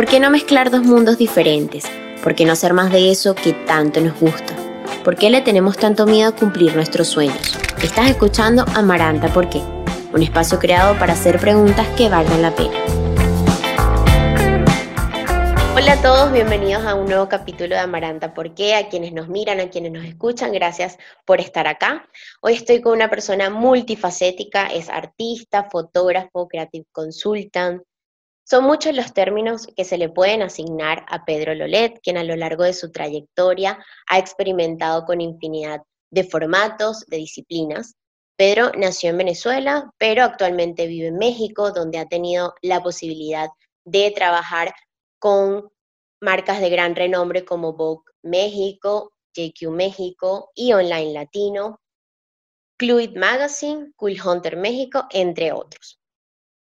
¿Por qué no mezclar dos mundos diferentes? ¿Por qué no hacer más de eso que tanto nos gusta? ¿Por qué le tenemos tanto miedo a cumplir nuestros sueños? Estás escuchando Amaranta ¿Por qué? Un espacio creado para hacer preguntas que valgan la pena. Hola a todos, bienvenidos a un nuevo capítulo de Amaranta ¿Por qué? A quienes nos miran, a quienes nos escuchan, gracias por estar acá. Hoy estoy con una persona multifacética, es artista, fotógrafo, creative consultant. Son muchos los términos que se le pueden asignar a Pedro Lolet, quien a lo largo de su trayectoria ha experimentado con infinidad de formatos, de disciplinas. Pedro nació en Venezuela, pero actualmente vive en México, donde ha tenido la posibilidad de trabajar con marcas de gran renombre como Vogue México, JQ México y Online Latino, Cluid Magazine, Cool Hunter México, entre otros.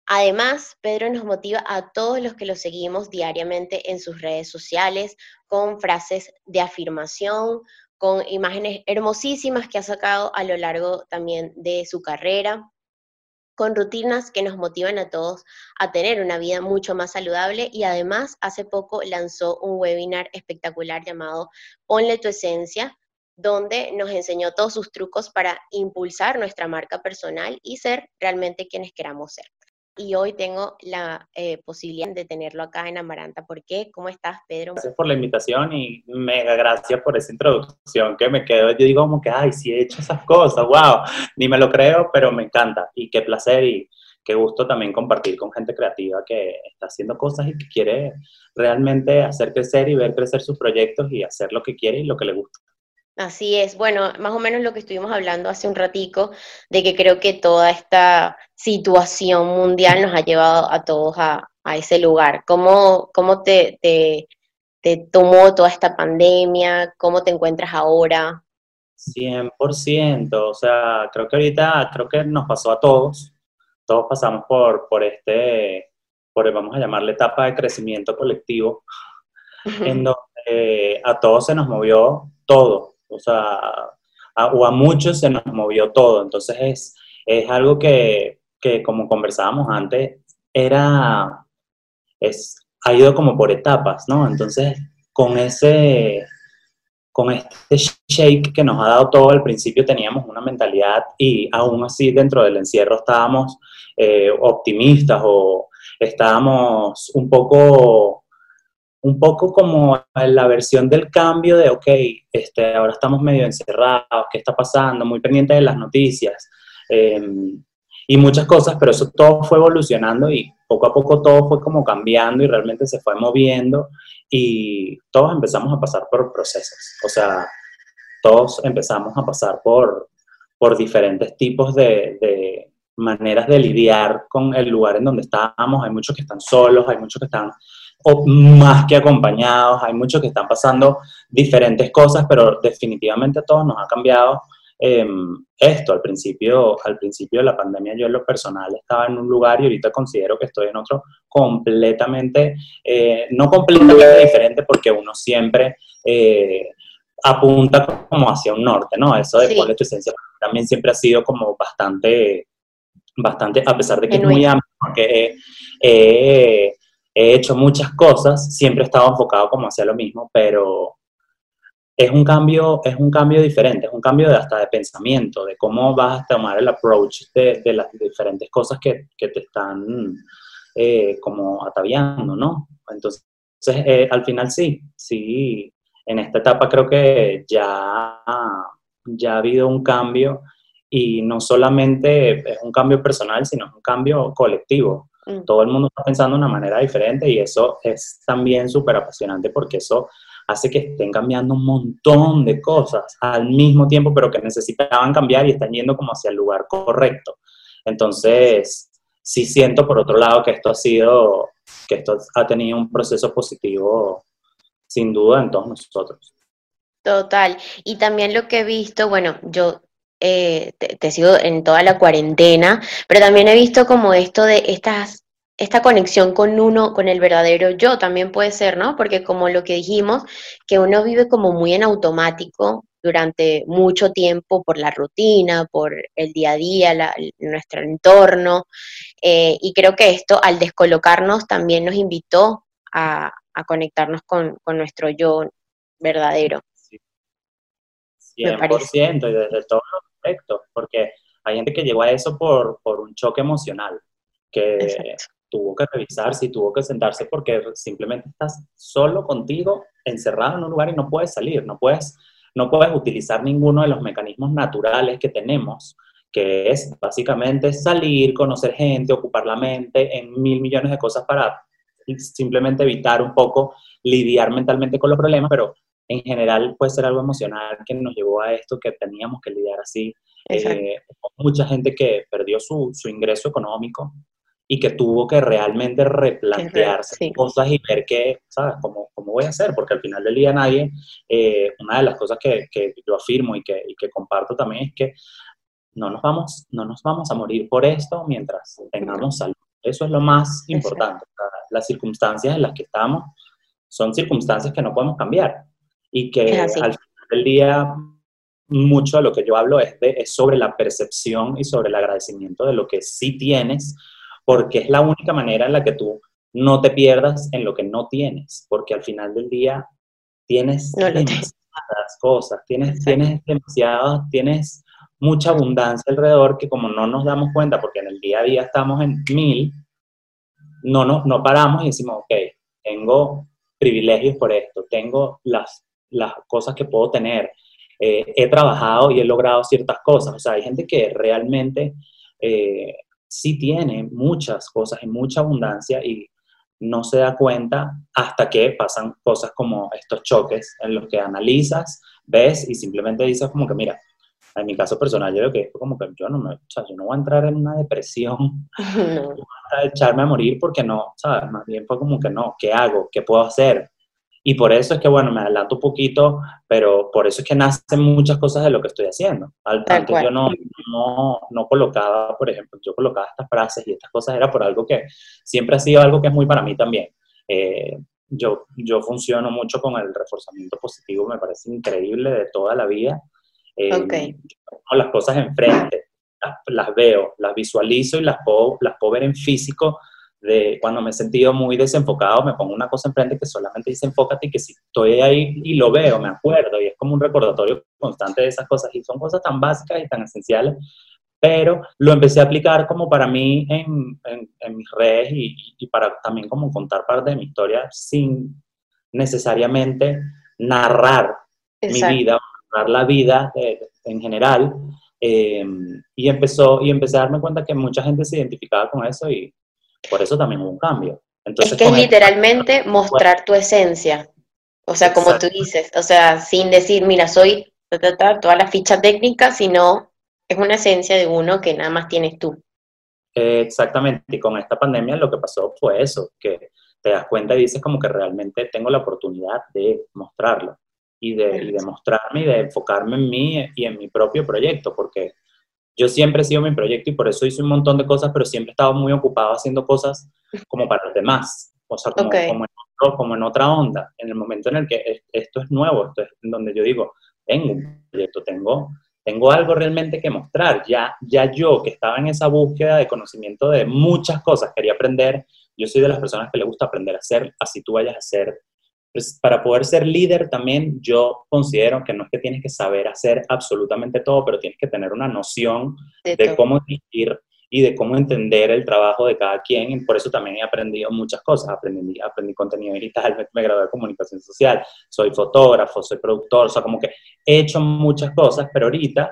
Además, Pedro nos motiva a todos los que lo seguimos diariamente en sus redes sociales con frases de afirmación, con imágenes hermosísimas que ha sacado a lo largo también de su carrera con rutinas que nos motivan a todos a tener una vida mucho más saludable y además hace poco lanzó un webinar espectacular llamado Ponle tu esencia, donde nos enseñó todos sus trucos para impulsar nuestra marca personal y ser realmente quienes queramos ser y hoy tengo la eh, posibilidad de tenerlo acá en Amaranta. ¿Por qué? ¿Cómo estás, Pedro? Gracias por la invitación y mega gracias por esa introducción que me quedo. Yo digo como que, ay, sí he hecho esas cosas, wow, ni me lo creo, pero me encanta y qué placer y qué gusto también compartir con gente creativa que está haciendo cosas y que quiere realmente hacer crecer y ver crecer sus proyectos y hacer lo que quiere y lo que le gusta. Así es, bueno, más o menos lo que estuvimos hablando hace un ratico, de que creo que toda esta situación mundial nos ha llevado a todos a, ese lugar. ¿Cómo, cómo te, te, tomó toda esta pandemia? ¿Cómo te encuentras ahora? 100%, o sea, creo que ahorita, creo que nos pasó a todos, todos pasamos por, por este, por, vamos a llamarle etapa de crecimiento colectivo, en donde a todos se nos movió todo, o sea, a, o a muchos se nos movió todo. Entonces es, es algo que, que, como conversábamos antes, era, es, ha ido como por etapas, ¿no? Entonces, con ese, con este shake que nos ha dado todo, al principio teníamos una mentalidad y aún así dentro del encierro estábamos eh, optimistas o estábamos un poco un poco como la versión del cambio de, ok, este, ahora estamos medio encerrados, ¿qué está pasando? Muy pendiente de las noticias em, y muchas cosas, pero eso todo fue evolucionando y poco a poco todo fue como cambiando y realmente se fue moviendo y todos empezamos a pasar por procesos, o sea, todos empezamos a pasar por, por diferentes tipos de, de maneras de lidiar con el lugar en donde estábamos, hay muchos que están solos, hay muchos que están o más que acompañados, hay muchos que están pasando diferentes cosas, pero definitivamente a todos nos ha cambiado em, esto. Al principio, al principio de la pandemia yo en lo personal estaba en un lugar y ahorita considero que estoy en otro completamente, eh, no completamente diferente porque uno siempre... Eh, apunta como hacia un norte, ¿no? Eso de cuál es tu esencia también siempre ha sido como bastante, bastante, a pesar de que es muy amplio, porque he hecho muchas cosas, siempre he estado enfocado como hacia lo mismo, pero es un cambio, es un cambio diferente, es un cambio de hasta de pensamiento, de cómo vas a tomar el approach de, las diferentes cosas que, te están eh, como ataviando, ¿no? Entonces, eh, al final sí, sí, en esta etapa creo que ya, ya ha habido un cambio y no solamente es un cambio personal, sino un cambio colectivo. Mm. Todo el mundo está pensando de una manera diferente y eso es también súper apasionante porque eso hace que estén cambiando un montón de cosas al mismo tiempo, pero que necesitaban cambiar y están yendo como hacia el lugar correcto. Entonces, sí siento por otro lado que esto ha sido, que esto ha tenido un proceso positivo sin duda en todos nosotros. Total. Y también lo que he visto, bueno, yo eh, te, sigo en toda la cuarentena, pero también he visto como esto de estas, esta conexión con uno, con el verdadero yo, también puede ser, ¿no? Porque como lo que dijimos, que uno vive como muy en automático durante mucho tiempo por la rutina, por el día a día, nuestro entorno, eh, y creo que esto al descolocarnos también nos invitó a, conectarnos con, nuestro yo verdadero. 100% y desde todos los aspectos, porque hay gente que llegó a eso por, por un choque emocional, que tuvo que revisarse y tuvo que sentarse porque simplemente estás solo contigo, encerrado en un lugar y no puedes salir, no puedes, no puedes utilizar ninguno de los mecanismos naturales que tenemos, que es básicamente salir, conocer gente, ocupar la mente en mil millones de cosas para simplemente evitar un poco lidiar mentalmente con los problemas, pero en general puede ser algo emocional que nos llevó a esto, que teníamos que lidiar así. Eh, mucha gente que perdió su, su ingreso económico, y que tuvo que realmente replantearse cosas y ver qué, ¿sabes? ¿Cómo, ¿Cómo, voy a hacer? Porque al final del día nadie, eh, una de las cosas que, que yo afirmo y que, y que, comparto también es que no nos, vamos, no nos vamos a morir por esto mientras tengamos salud. Eso es lo más importante. Las circunstancias en las que estamos son circunstancias que no podemos cambiar y que al final del día mucho de lo que yo hablo es, de, es sobre la percepción y sobre el agradecimiento de lo que sí tienes porque es la única manera en la que tú no te pierdas en lo que no tienes, porque al final del día tienes demasiadas cosas, tienes, tienes demasiadas, tienes mucha abundancia alrededor que como no nos damos cuenta, porque en el día a día estamos en mil, no, no, no paramos y decimos, ok, tengo privilegios por esto, tengo las, las cosas que puedo tener, eh, he trabajado y he logrado ciertas cosas, o sea, hay gente que realmente eh, sí tiene muchas cosas en mucha abundancia y no se da cuenta hasta que pasan cosas como estos choques en los que analizas, ves y simplemente dices como que mira, en mi caso personal yo creo que como que yo no me, o sea, yo no voy a entrar en una depresión, no. a echarme a morir porque no, ¿sabes? Más bien fue como que no, ¿qué hago? ¿Qué puedo hacer? Y por eso es que, bueno, me adelanto un poquito, pero por eso es que nacen muchas cosas de lo que estoy haciendo. Al tanto yo no, no, no, colocaba, por ejemplo, yo colocaba estas frases y estas cosas era por algo que siempre ha sido algo que es muy para mí también. Eh, yo, yo funciono mucho con el reforzamiento positivo, me parece increíble de toda la vida. Eh, las cosas enfrente, las, las, veo, las visualizo y las puedo, las puedo ver en físico de cuando me he sentido muy desenfocado, me pongo una cosa enfrente que solamente dice enfócate y que si estoy ahí y lo veo, me acuerdo y es como un recordatorio constante de esas cosas y son cosas tan básicas y tan esenciales, pero lo empecé a aplicar como para mí en, en, mis redes y, y, para también como contar parte de mi historia sin necesariamente narrar mi vida, narrar la vida en general. Eh, y, empezó, y empecé a darme cuenta que mucha gente se identificaba con eso y, por eso también hubo un cambio. Entonces, es que es literalmente mostrar tu esencia. O sea, como tú dices, o sea, sin decir, mira, soy toda la ficha técnica, sino es una esencia de uno que nada más tienes tú. exactamente, y con esta pandemia lo que pasó fue eso, que te das cuenta y dices como que realmente tengo la oportunidad de mostrarlo y de, y de mostrarme y de enfocarme en mí y en mi propio proyecto, porque yo siempre he sido mi proyecto y por eso hice un montón de cosas, pero siempre he estado muy ocupado haciendo cosas como para los demás, o sea, como, como, en, otra onda. En el momento en el que esto es nuevo, esto es donde yo digo, tengo un proyecto, tengo, tengo algo realmente que mostrar. Ya, ya yo que estaba en esa búsqueda de conocimiento de muchas cosas, quería aprender, yo soy de las personas que le gusta aprender a hacer, así tú vayas a hacer pues para poder ser líder también yo considero que no es que tienes que saber hacer absolutamente todo, pero tienes que tener una noción de, cómo dirigir y de cómo entender el trabajo de cada quien. Por eso también he aprendido muchas cosas. Aprendí, aprendí contenido digital, me, me gradué de comunicación social, soy fotógrafo, soy productor, o sea, como que he hecho muchas cosas, pero ahorita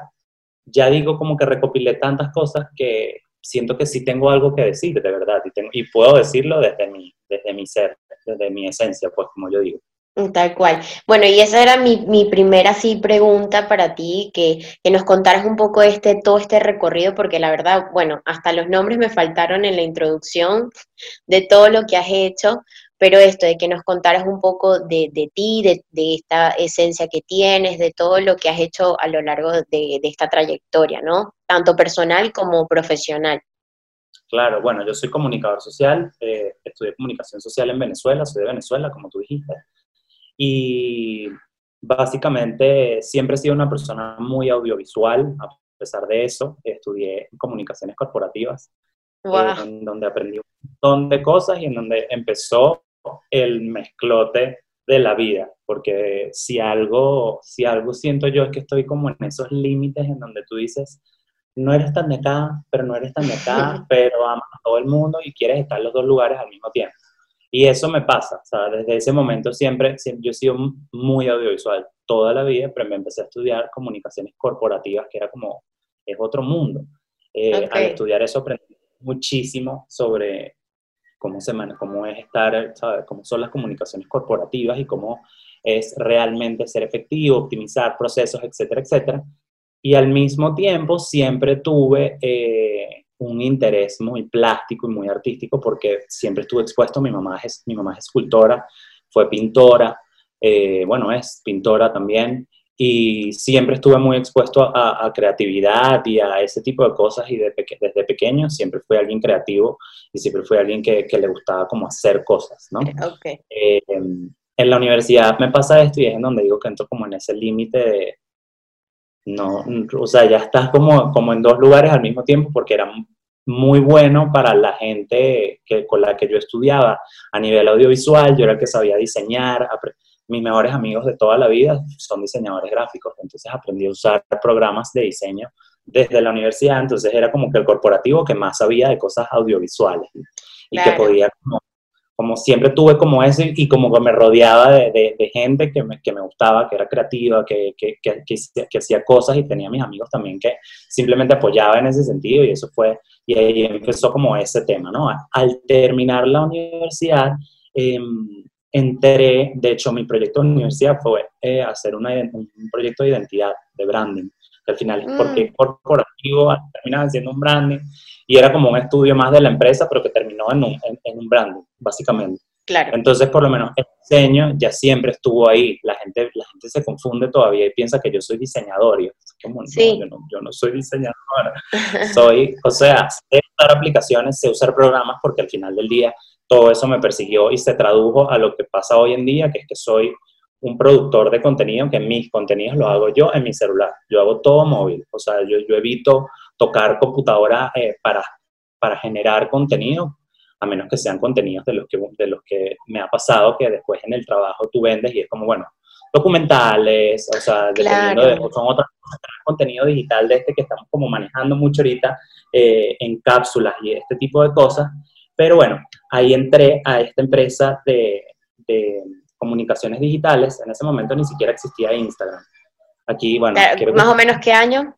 ya digo como que recopilé tantas cosas que siento que sí tengo algo que decir, de verdad, y, tengo, y puedo decirlo desde mi, desde mi ser desde mi esencia, pues como yo digo. Tal cual. Bueno, y esa era mi, mi primera sí pregunta para ti, que, que, nos contaras un poco este, todo este recorrido, porque la verdad, bueno, hasta los nombres me faltaron en la introducción de todo lo que has hecho, pero esto de que nos contaras un poco de, de ti, de, de, esta esencia que tienes, de todo lo que has hecho a lo largo de, de esta trayectoria, ¿no? Tanto personal como profesional. Claro, bueno, yo soy comunicador social, eh, estudié comunicación social en Venezuela, soy de Venezuela, como tú dijiste, y básicamente siempre he sido una persona muy audiovisual, a pesar de eso, estudié comunicaciones corporativas, eh, en donde aprendí un montón de cosas y en donde empezó el mezclote de la vida, porque si algo, si algo siento yo es que estoy como en esos límites en donde tú dices, no eres tan de acá, pero no eres tan de acá, pero amas a todo el mundo y quieres estar en los dos lugares al mismo tiempo. Y eso me pasa, o sea, desde ese momento siempre, siempre yo he sido muy audiovisual toda la vida, pero me empecé a estudiar comunicaciones corporativas, que era como, es otro mundo. Eh, al estudiar eso aprendí muchísimo sobre cómo, se cómo es estar, ¿sabes? cómo son las comunicaciones corporativas y cómo es realmente ser efectivo, optimizar procesos, etcétera, etcétera. Y al mismo tiempo siempre tuve eh, un interés muy plástico y muy artístico porque siempre estuve expuesto, mi mamá es, mi mamá es escultora, fue pintora, eh, bueno, es pintora también, y siempre estuve muy expuesto a, creatividad y a ese tipo de cosas y desde pequeño siempre fui alguien creativo y siempre fui alguien que, le gustaba como hacer cosas, ¿no? Eh, en la universidad me pasa esto y es en donde digo que entro como en ese límite de, no, o sea, ya estás como, como en dos lugares al mismo tiempo porque era muy bueno para la gente que, con la que yo estudiaba a nivel audiovisual, yo era el que sabía diseñar, mis mejores amigos de toda la vida son diseñadores gráficos, entonces aprendí a usar programas de diseño desde la universidad, entonces era como que el corporativo que más sabía de cosas audiovisuales y que podía como, como, siempre tuve como eso y como que me rodeaba de, de, gente que me, que me, gustaba, que era creativa, que, que, que, hacía cosas y tenía mis amigos también que simplemente apoyaba en ese sentido y eso fue, y ahí empezó como ese tema, ¿no? Al terminar la universidad, eh, entré, de hecho mi proyecto de universidad fue eh, hacer una, un proyecto de identidad, de branding, que al final es porque mm. corporativo, terminaba siendo un branding, y era como un estudio más de la empresa, pero que terminó en un, en, un branding, básicamente. Claro. Entonces, por lo menos el diseño ya siempre estuvo ahí. La gente, la gente se confunde todavía y piensa que yo soy diseñador. Y como, sí. yo, no, yo no soy diseñador. soy, o sea, sé usar aplicaciones, sé usar programas porque al final del día todo eso me persiguió y se tradujo a lo que pasa hoy en día, que es que soy un productor de contenido, que mis contenidos los hago yo en mi celular. Yo hago todo móvil, o sea, yo, yo evito tocar computadora eh, para, para generar contenido, a menos que sean contenidos de los que, de los que me ha pasado que después en el trabajo tú vendes y es como, bueno, documentales, o sea, dependiendo de, son otras cosas, contenido digital de este que estamos como manejando mucho ahorita eh, en cápsulas y este tipo de cosas, pero bueno, ahí entré a esta empresa de, comunicaciones digitales. En ese momento ni siquiera existía Instagram. Aquí, bueno. Eh, ¿Más o menos qué año?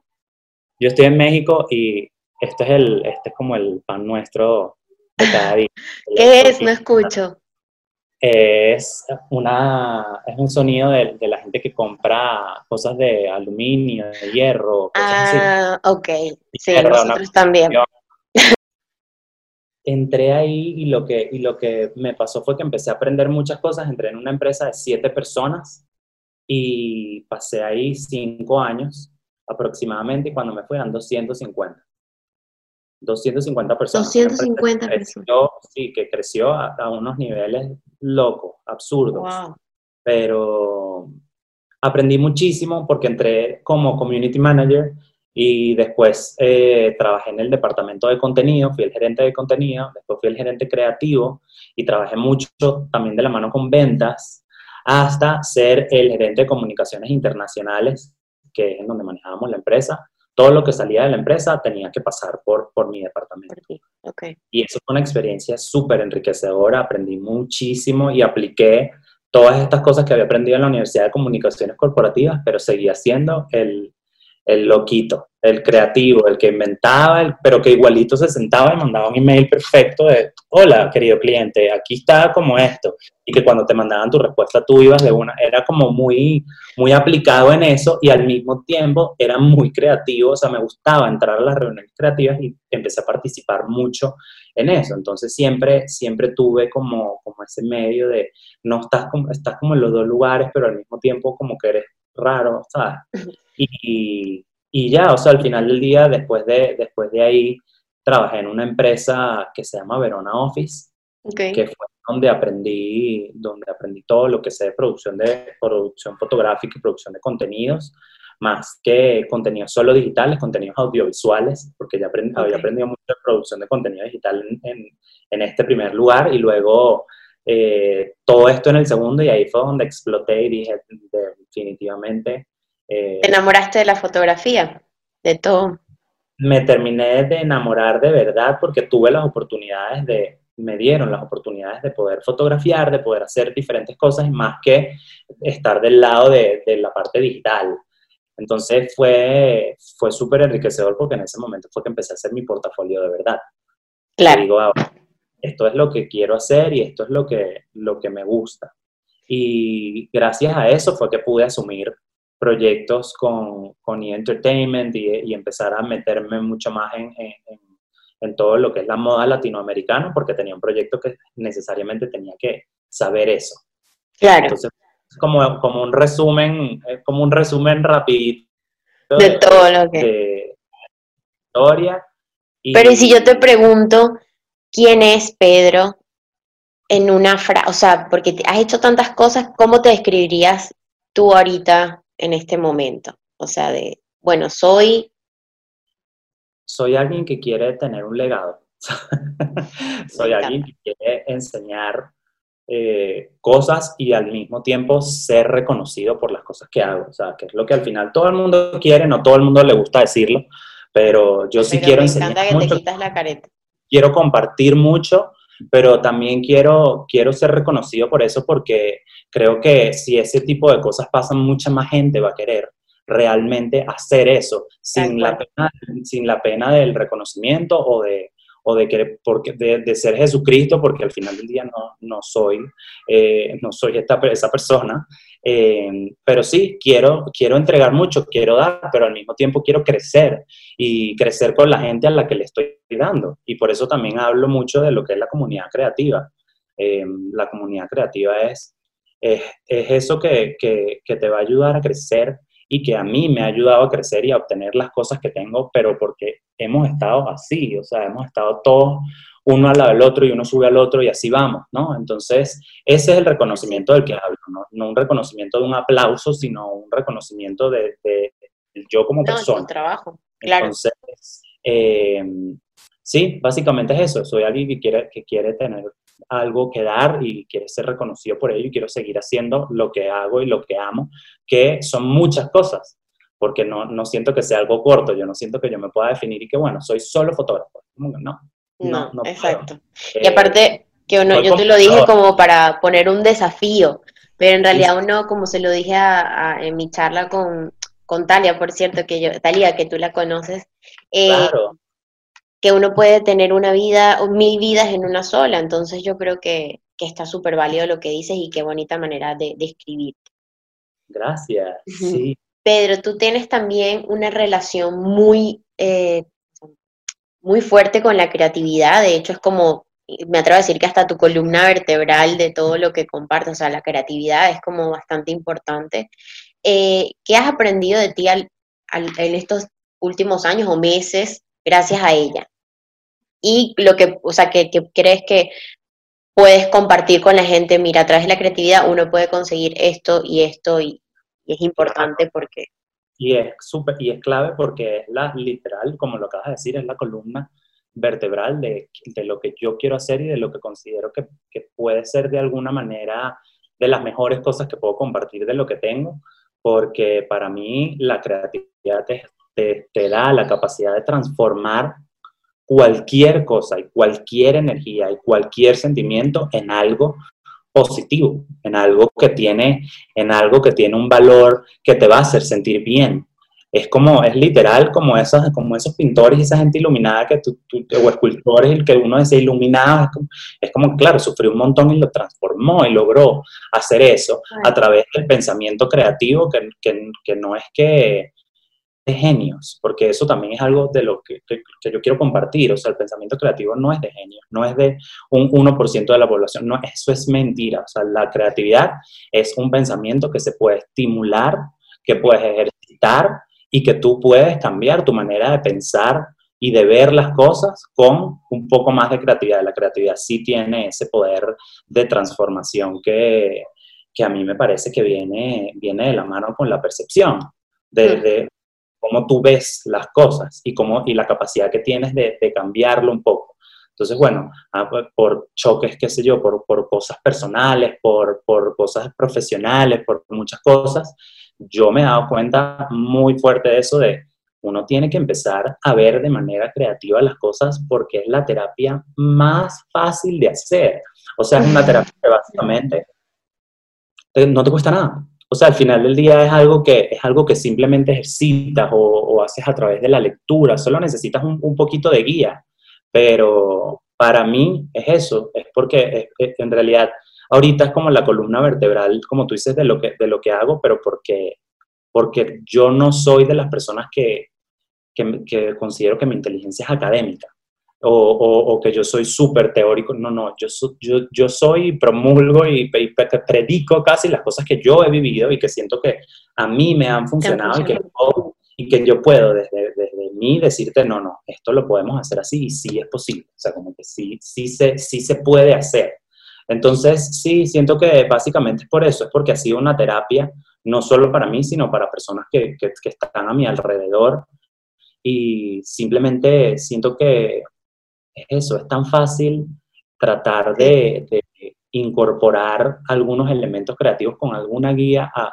Yo estoy en México y este es, el, este es como el pan nuestro de cada día. ¿Qué es? No escucho. Es, una, es un sonido de, la gente que compra cosas de aluminio, de hierro. ah, ok. Sí, nosotros también entré ahí y lo, que, y lo que me pasó fue que empecé a aprender muchas cosas. Entré en una empresa de siete personas y pasé ahí cinco años aproximadamente y cuando me fui eran 250. 250 personas. 250 personas. sí, que creció a, unos niveles locos, absurdos. Pero aprendí muchísimo porque entré como community manager y después eh, trabajé en el departamento de contenido, fui el gerente de contenido, después fui el gerente creativo y trabajé mucho también de la mano con ventas, hasta ser el gerente de comunicaciones internacionales, que es en donde manejábamos la empresa. Todo lo que salía de la empresa tenía que pasar por, por mi departamento. Okay. Y eso fue una experiencia súper enriquecedora, aprendí muchísimo y apliqué todas estas cosas que había aprendido en la Universidad de Comunicaciones Corporativas, pero seguía siendo el, el loquito, el creativo, el que inventaba, pero que igualito se sentaba y mandaba un email perfecto de, hola, querido cliente, aquí está como esto. Y que cuando te mandaban tu respuesta tú ibas de una, era como muy, muy aplicado en eso y al mismo tiempo era muy creativo, o sea, me gustaba entrar a las reuniones creativas y empecé a participar mucho en eso. Entonces siempre, siempre tuve como, como ese medio de, no estás como, estás como en los dos lugares, pero al mismo tiempo como que eres raro, ¿sabes? Y, y, ya, o sea, al final del día, después de, después de ahí, trabajé en una empresa que se llama Verona Office, que fue donde aprendí, donde aprendí todo lo que sé de producción, de producción fotográfica y producción de contenidos, más que contenidos solo digitales, contenidos audiovisuales, porque ya había aprendido mucho de producción de contenido digital en, en, este primer lugar y luego eh, todo esto en el segundo y ahí fue donde exploté y dije definitivamente... Eh, ¿Te enamoraste de la fotografía? De todo. Me terminé de enamorar de verdad porque tuve las oportunidades de, me dieron las oportunidades de poder fotografiar, de poder hacer diferentes cosas, más que estar del lado de, de la parte digital. Entonces fue, fue súper enriquecedor porque en ese momento fue que empecé a hacer mi portafolio de verdad. Claro. digo, ah, esto es lo que quiero hacer y esto es lo que, lo que me gusta. Y gracias a eso fue que pude asumir proyectos con, con E! Entertainment y, empezar a meterme mucho más en, en, en, todo lo que es la moda latinoamericana, porque tenía un proyecto que necesariamente tenía que saber eso. Claro. Entonces, como, como un resumen, como un resumen rapidito de, todo lo que... De historia. Pero si yo te pregunto, ¿quién es Pedro en una frase? O sea, porque has hecho tantas cosas, ¿cómo te describirías tú ahorita en este momento? O sea, de, bueno, soy... Soy alguien que quiere tener un legado. soy alguien que quiere enseñar eh, cosas y al mismo tiempo ser reconocido por las cosas que hago. O sea, que es lo que al final todo el mundo quiere, no todo el mundo le gusta decirlo, pero yo sí quiero enseñar mucho. Quiero compartir mucho, pero también quiero, quiero ser reconocido por eso porque creo que si ese tipo de cosas pasan, mucha más gente va a querer realmente hacer eso sin la, pena, sin la pena del reconocimiento o de, o de, que, porque, de, ser Jesucristo, porque al final del día no, no soy, eh, no soy esta, esa persona, eh, pero sí, quiero, quiero entregar mucho, quiero dar, pero al mismo tiempo quiero crecer y crecer con la gente a la que le estoy dando. Y por eso también hablo mucho de lo que es la comunidad creativa. Eh, la comunidad creativa es, es, es eso que, que, que te va a ayudar a crecer y que a mí me ha ayudado a crecer y a obtener las cosas que tengo, pero porque hemos estado así, o sea, hemos estado todos uno al lado del otro y uno sube al otro y así vamos, ¿no? Entonces, ese es el reconocimiento del que hablo, ¿no? No un reconocimiento de un aplauso, sino un reconocimiento de, yo como persona. Trabajo, claro. Entonces, eh, sí, básicamente es eso, soy alguien que quiere, que quiere tener algo que dar y quiere ser reconocido por ello y quiero seguir haciendo lo que hago y lo que amo, que son muchas cosas, porque no, no siento que sea algo corto, yo no siento que yo me pueda definir y que, bueno, soy solo fotógrafo. No, no, no, exacto. y aparte, que uno, yo te lo dije como para poner un desafío, pero en realidad uno, como se lo dije en mi charla con, con Talia, por cierto, que yo, Talia, que tú la conoces, eh, claro que uno puede tener una vida o mil vidas en una sola. Entonces yo creo que, está súper válido lo que dices y qué bonita manera de, escribir. Gracias. Sí. Pedro, tú tienes también una relación muy, eh, muy fuerte con la creatividad. De hecho, es como, me atrevo a decir que hasta tu columna vertebral de todo lo que compartes, o sea, la creatividad es como bastante importante. Eh, ¿Qué has aprendido de ti en estos últimos años o meses gracias a ella? y lo que, o sea, que, crees que puedes compartir con la gente, mira, a través de la creatividad uno puede conseguir esto y esto y, es importante porque... Y es, súper y es clave porque es la literal, como lo acabas de decir, es la columna vertebral de, de lo que yo quiero hacer y de lo que considero que, que, puede ser de alguna manera de las mejores cosas que puedo compartir de lo que tengo, porque para mí la creatividad te, te, te da la capacidad de transformar cualquier cosa y cualquier energía y cualquier sentimiento en algo positivo, en algo que tiene, en algo que tiene un valor que te va a hacer sentir bien. Es como, es literal como esos, como esos pintores y esa gente iluminada que tú, o escultores, el que uno desea iluminado, es como, claro, sufrió un montón y lo transformó y logró hacer eso a través del pensamiento creativo, que, que, que no es que, de genios, porque eso también es algo de lo que, yo quiero compartir, o sea, el pensamiento creativo no es de genios, no es de un 1% de la población, no, eso es mentira, o sea, la creatividad es un pensamiento que se puede estimular, que puedes ejercitar y que tú puedes cambiar tu manera de pensar y de ver las cosas con un poco más de creatividad. La creatividad sí tiene ese poder de transformación que, que a mí me parece que viene, viene de la mano con la percepción. De, cómo tú ves las cosas y, cómo, y la capacidad que tienes de, cambiarlo un poco. Entonces, bueno, ah, por choques, qué sé yo, por, por cosas personales, por, por cosas profesionales, por muchas cosas, yo me he dado cuenta muy fuerte de eso, de uno tiene que empezar a ver de manera creativa las cosas porque es la terapia más fácil de hacer. O sea, es una terapia que básicamente no te cuesta nada. O sea, al final del día es algo que, es algo que simplemente ejercitas o, haces a través de la lectura, solo necesitas un, un, poquito de guía. Pero para mí es eso, es porque en realidad ahorita es como la columna vertebral, como tú dices, de lo que, de lo que hago, pero porque, porque yo no soy de las personas que, que, considero que mi inteligencia es académica. O, o, que yo soy súper teórico. No, no, yo, yo, yo soy, promulgo y, predico casi las cosas que yo he vivido y que siento que a mí me han funcionado y que, yo, y que yo puedo desde, desde mí decirte, no, no, esto lo podemos hacer así y sí es posible. O sea, como que sí, sí, se, sí se puede hacer. Entonces, sí, siento que básicamente es por eso, es porque ha sido una terapia, no solo para mí, sino para personas que, que, que están a mi alrededor y simplemente siento que es eso, es tan fácil tratar de, incorporar algunos elementos creativos con alguna guía a,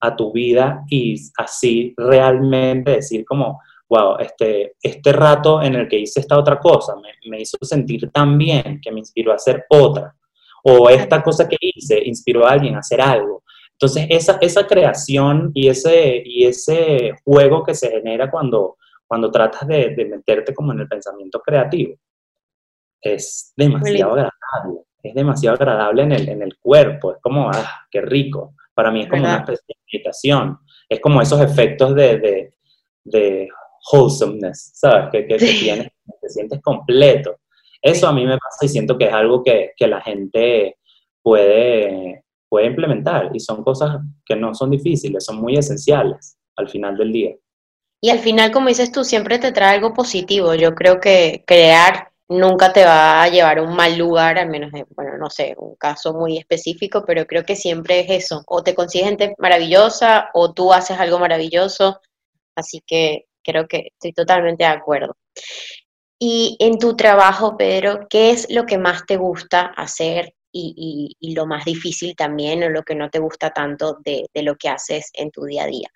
a, tu vida y así realmente decir como, wow, este, este rato en el que hice esta otra cosa me, me hizo sentir tan bien que me inspiró a hacer otra. O esta cosa que hice inspiró a alguien a hacer algo. Entonces, esa, esa creación y ese, y ese juego que se genera cuando, cuando tratas de, meterte como en el pensamiento creativo, es demasiado agradable, es demasiado agradable en el, en el cuerpo, es como, ah, qué rico. Para mí es como una especie de meditación, es como esos efectos de, de, de wholesomeness, ¿sabes? Que, que, tienes, te sientes completo. Eso a mí me pasa y siento que es algo que, que la gente puede, puede implementar y son cosas que no son difíciles, son muy esenciales al final del día. Y al final, como dices tú, siempre te trae algo positivo. Yo creo que crear nunca te va a llevar a un mal lugar, al menos, bueno, no sé, un caso muy específico, pero creo que siempre es eso. O te consigues gente maravillosa o tú haces algo maravilloso. Así que creo que estoy totalmente de acuerdo. Y en tu trabajo, Pedro, ¿qué es lo que más te gusta hacer y, lo más difícil también o lo que no te gusta tanto de lo que haces en tu día a día?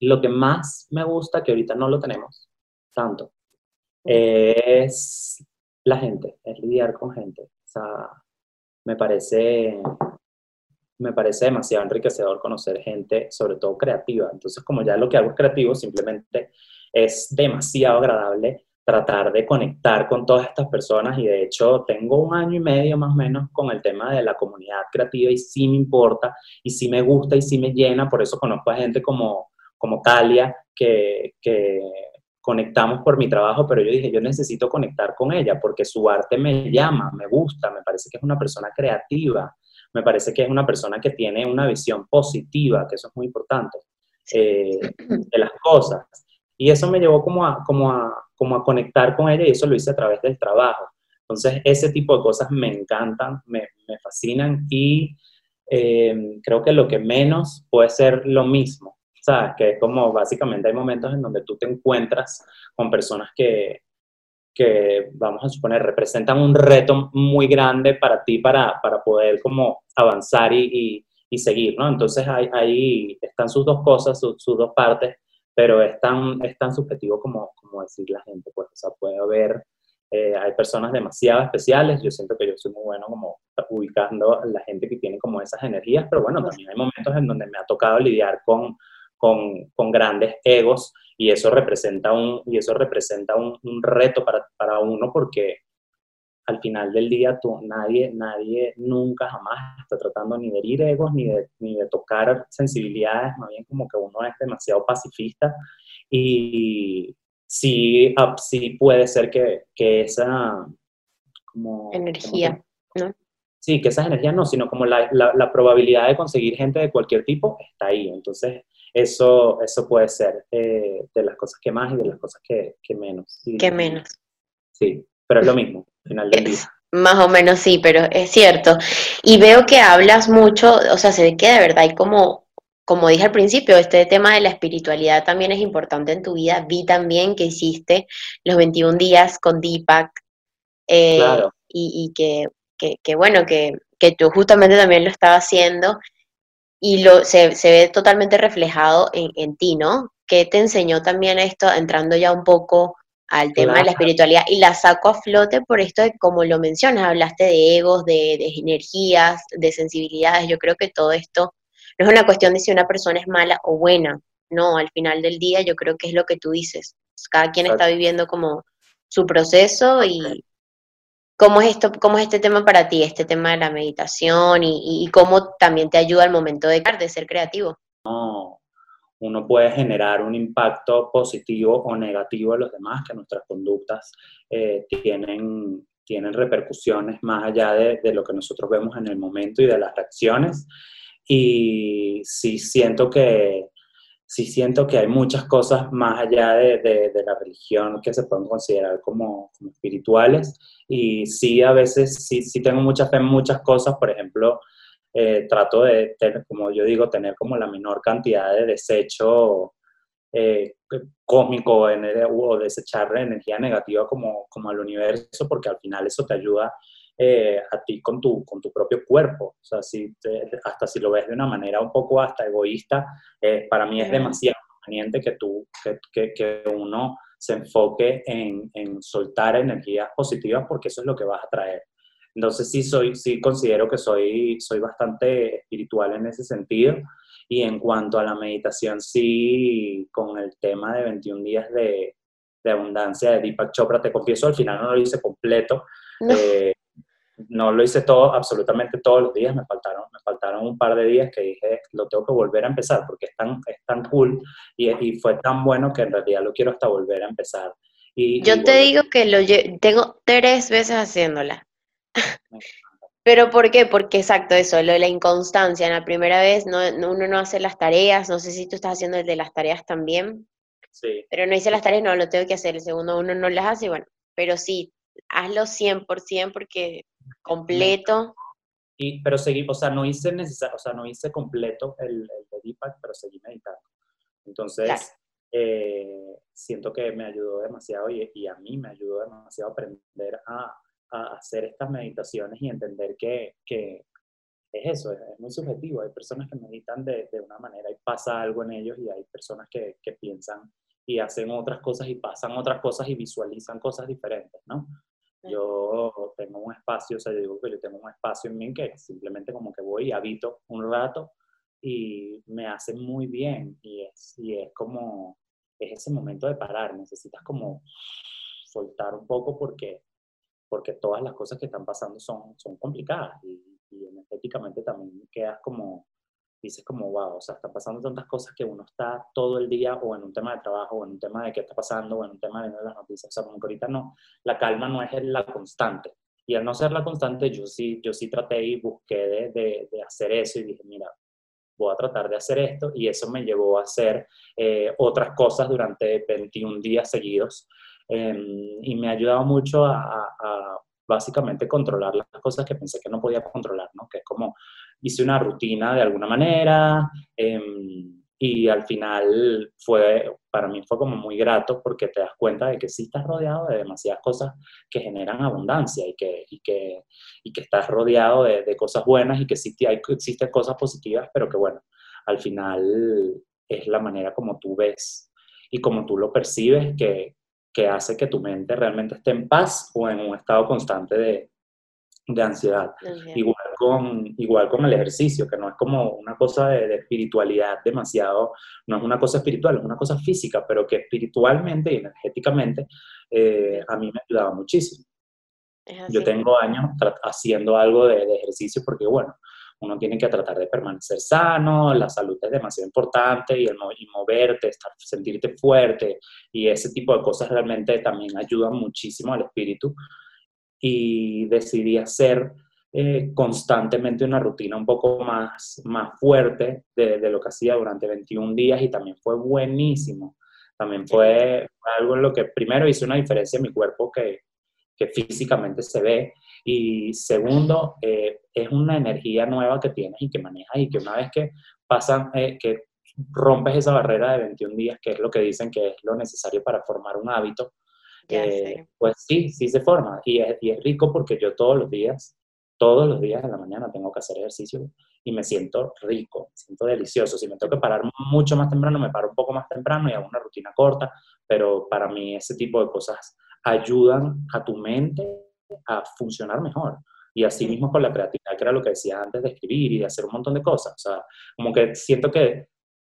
Lo que más me gusta, que ahorita no lo tenemos tanto, es la gente, es lidiar con gente. O sea, me parece, me parece demasiado enriquecedor conocer gente, sobre todo creativa. Entonces, como ya lo que hago es creativo, simplemente es demasiado agradable tratar de conectar con todas estas personas y de hecho tengo un año y medio más o menos con el tema de la comunidad creativa y sí me importa y sí me gusta y sí me llena, por eso conozco a gente como como Talia, que, conectamos por mi trabajo, pero yo dije, yo necesito conectar con ella porque su arte me llama, me gusta, me parece que es una persona creativa, me parece que es una persona que tiene una visión positiva, que eso es muy importante, eh, de las cosas. Y eso me llevó como a, como, a, como a conectar con ella y eso lo hice a través del trabajo. Entonces, ese tipo de cosas me encantan, me, fascinan y eh, creo que lo que menos puede ser lo mismo. ¿Sabes? Que es como básicamente hay momentos en donde tú te encuentras con personas que, que vamos a suponer, representan un reto muy grande para ti para, para poder como avanzar y, y, seguir, ¿no? Entonces ahí, ahí están sus dos cosas, sus, dos partes, pero es tan, es tan subjetivo como, como decir la gente, pues, o sea, puede haber, eh, hay personas demasiado especiales, yo siento que yo soy muy bueno como ubicando a la gente que tiene como esas energías, pero bueno, también hay momentos en donde me ha tocado lidiar con con, con, grandes egos y eso representa un, y eso representa un, un reto para, para, uno porque al final del día tú, nadie, nadie nunca jamás está tratando ni de herir egos ni de, ni de tocar sensibilidades, más bien como que uno es demasiado pacifista y sí, ah, sí puede ser que, que esa como, energía, ¿no? Sí, que esas energías no, sino como la, la, la, probabilidad de conseguir gente de cualquier tipo está ahí. Entonces, eso, eso puede ser eh, de las cosas que más y de las cosas que, que menos. que menos. Sí, pero es lo mismo, al final del día. Más o menos sí, pero es cierto. Y veo que hablas mucho, o sea, se ve que de verdad hay como, como dije al principio, este tema de la espiritualidad también es importante en tu vida. Vi también que hiciste los 21 días con Deepak Eh, y, que, bueno, que, tú justamente también lo estabas haciendo y lo, se, ve totalmente reflejado en, en, ti, ¿no? ¿Qué te enseñó también esto, entrando ya un poco al tema de la espiritualidad? Y la saco a flote por esto de, como lo mencionas, hablaste de egos, de, de energías, de sensibilidades. Yo creo que todo esto no es una cuestión de si una persona es mala o buena, no, al final del día yo creo que es lo que tú dices. Cada quien está viviendo como su proceso y cómo es esto, cómo es este tema para ti, este tema de la meditación y, cómo también te ayuda al momento de, ser creativo. No, uno puede generar un impacto positivo o negativo a los demás, que nuestras conductas eh, tienen, tienen repercusiones más allá de, de, lo que nosotros vemos en el momento y de las reacciones. Y sí siento que, sí siento que hay muchas cosas más allá de, de, la religión que se pueden considerar como, espirituales. Y sí, a veces sí, sí tengo mucha fe en muchas cosas. Por ejemplo, eh, trato de, tener, como yo digo, tener como la menor cantidad de desecho eh, cósmico o desechar energía negativa como, como al universo, porque al final eso te ayuda eh, a ti con tu, con tu propio cuerpo. O sea, si hasta si lo ves de una manera un poco hasta egoísta, eh, para mí es demasiado conveniente que, tú, que, que, uno se enfoque en, en, soltar energías positivas porque eso es lo que vas a traer. Entonces sí, soy, sí considero que soy, soy bastante espiritual en ese sentido. Y en cuanto a la meditación, sí, con el tema de 21 días de, de abundancia de Deepak Chopra, te confieso, al final no lo hice completo. Eh, no lo hice todo, absolutamente todos los días, me faltaron, me faltaron un par de días que dije, lo tengo que volver a empezar porque es tan, es tan cool y, y fue tan bueno que en realidad lo quiero hasta volver a empezar. Y, Yo te digo que lo tengo tres veces haciéndola. ¿Pero por qué? Porque exacto eso, lo de la inconstancia. En la primera vez no, uno no hace las tareas, no sé si tú estás haciendo el de las tareas también. Sí. Pero no hice las tareas, no, lo tengo que hacer. El segundo uno no las hace, bueno, pero sí, hazlo 100% porque completo. Y, pero seguí, o sea, no hice necesario, o sea, no hice completo el, el de Deepak, pero seguí meditando. Entonces, eh, siento que me ayudó demasiado y, y, a mí me ayudó demasiado aprender a, a hacer estas meditaciones y entender que, que es eso, es, muy subjetivo. Hay personas que meditan de, de, una manera y pasa algo en ellos y hay personas que, que piensan y hacen otras cosas y pasan otras cosas y visualizan cosas diferentes, ¿no? Yo tengo un espacio, o sea, yo digo que yo tengo un espacio en mí que simplemente como que voy y habito un rato y me hace muy bien y es, y es como, es ese momento de parar, necesitas como soltar un poco porque, porque todas las cosas que están pasando son, son complicadas y, y energéticamente también quedas como dices como, wow, o sea, están pasando tantas cosas que uno está todo el día o en un tema de trabajo o en un tema de qué está pasando o en un tema de las noticias. O sea, como que ahorita no, la calma no es la constante. Y al no ser la constante, yo sí, yo sí traté y busqué de, de, hacer eso y dije, mira, voy a tratar de hacer esto y eso me llevó a hacer eh, otras cosas durante 21 días seguidos em, y me ha ayudado mucho a, a básicamente controlar las cosas que pensé que no podía controlar, ¿no? Que es como hice una rutina de alguna manera em, y al final fue, para mí fue como muy grato porque te das cuenta de que sí estás rodeado de demasiadas cosas que generan abundancia y que, y que, y que estás rodeado de, de, cosas buenas y que sí hay, existen cosas positivas, pero que bueno, al final es la manera como tú ves y como tú lo percibes que, que hace que tu mente realmente esté en paz o en un estado constante de, de ansiedad. Igual, con, igual con el ejercicio, que no es como una cosa de, espiritualidad demasiado, no es una cosa espiritual, es una cosa física, pero que espiritualmente y energéticamente eh, a mí me ayudaba muchísimo. Yo tengo años haciendo algo de, de, ejercicio porque, bueno, uno tiene que tratar de permanecer sano, la salud es demasiado importante y, el, y moverte, estar, sentirte fuerte y ese tipo de cosas realmente también ayudan muchísimo al espíritu. Y decidí hacer eh, constantemente una rutina un poco más, más fuerte de, de, lo que hacía durante 21 días y también fue buenísimo. También fue algo en lo que primero hice una diferencia en mi cuerpo que, que físicamente se ve y segundo, eh, es una energía nueva que tienes y que manejas y que una vez que pasan, eh, que rompes esa barrera de 21 días, que es lo que dicen que es lo necesario para formar un hábito, eh, pues sí, sí se forma. Y es, y es rico porque yo todos los días, todos los días de la mañana tengo que hacer ejercicio y me siento rico, siento delicioso. Si me tengo que parar mucho más temprano, me paro un poco más temprano y hago una rutina corta, pero para mí ese tipo de cosas ayudan a tu mente a funcionar mejor. Y así mismo con la creatividad, que era lo que decía antes de escribir y de hacer un montón de cosas. O sea, como que siento que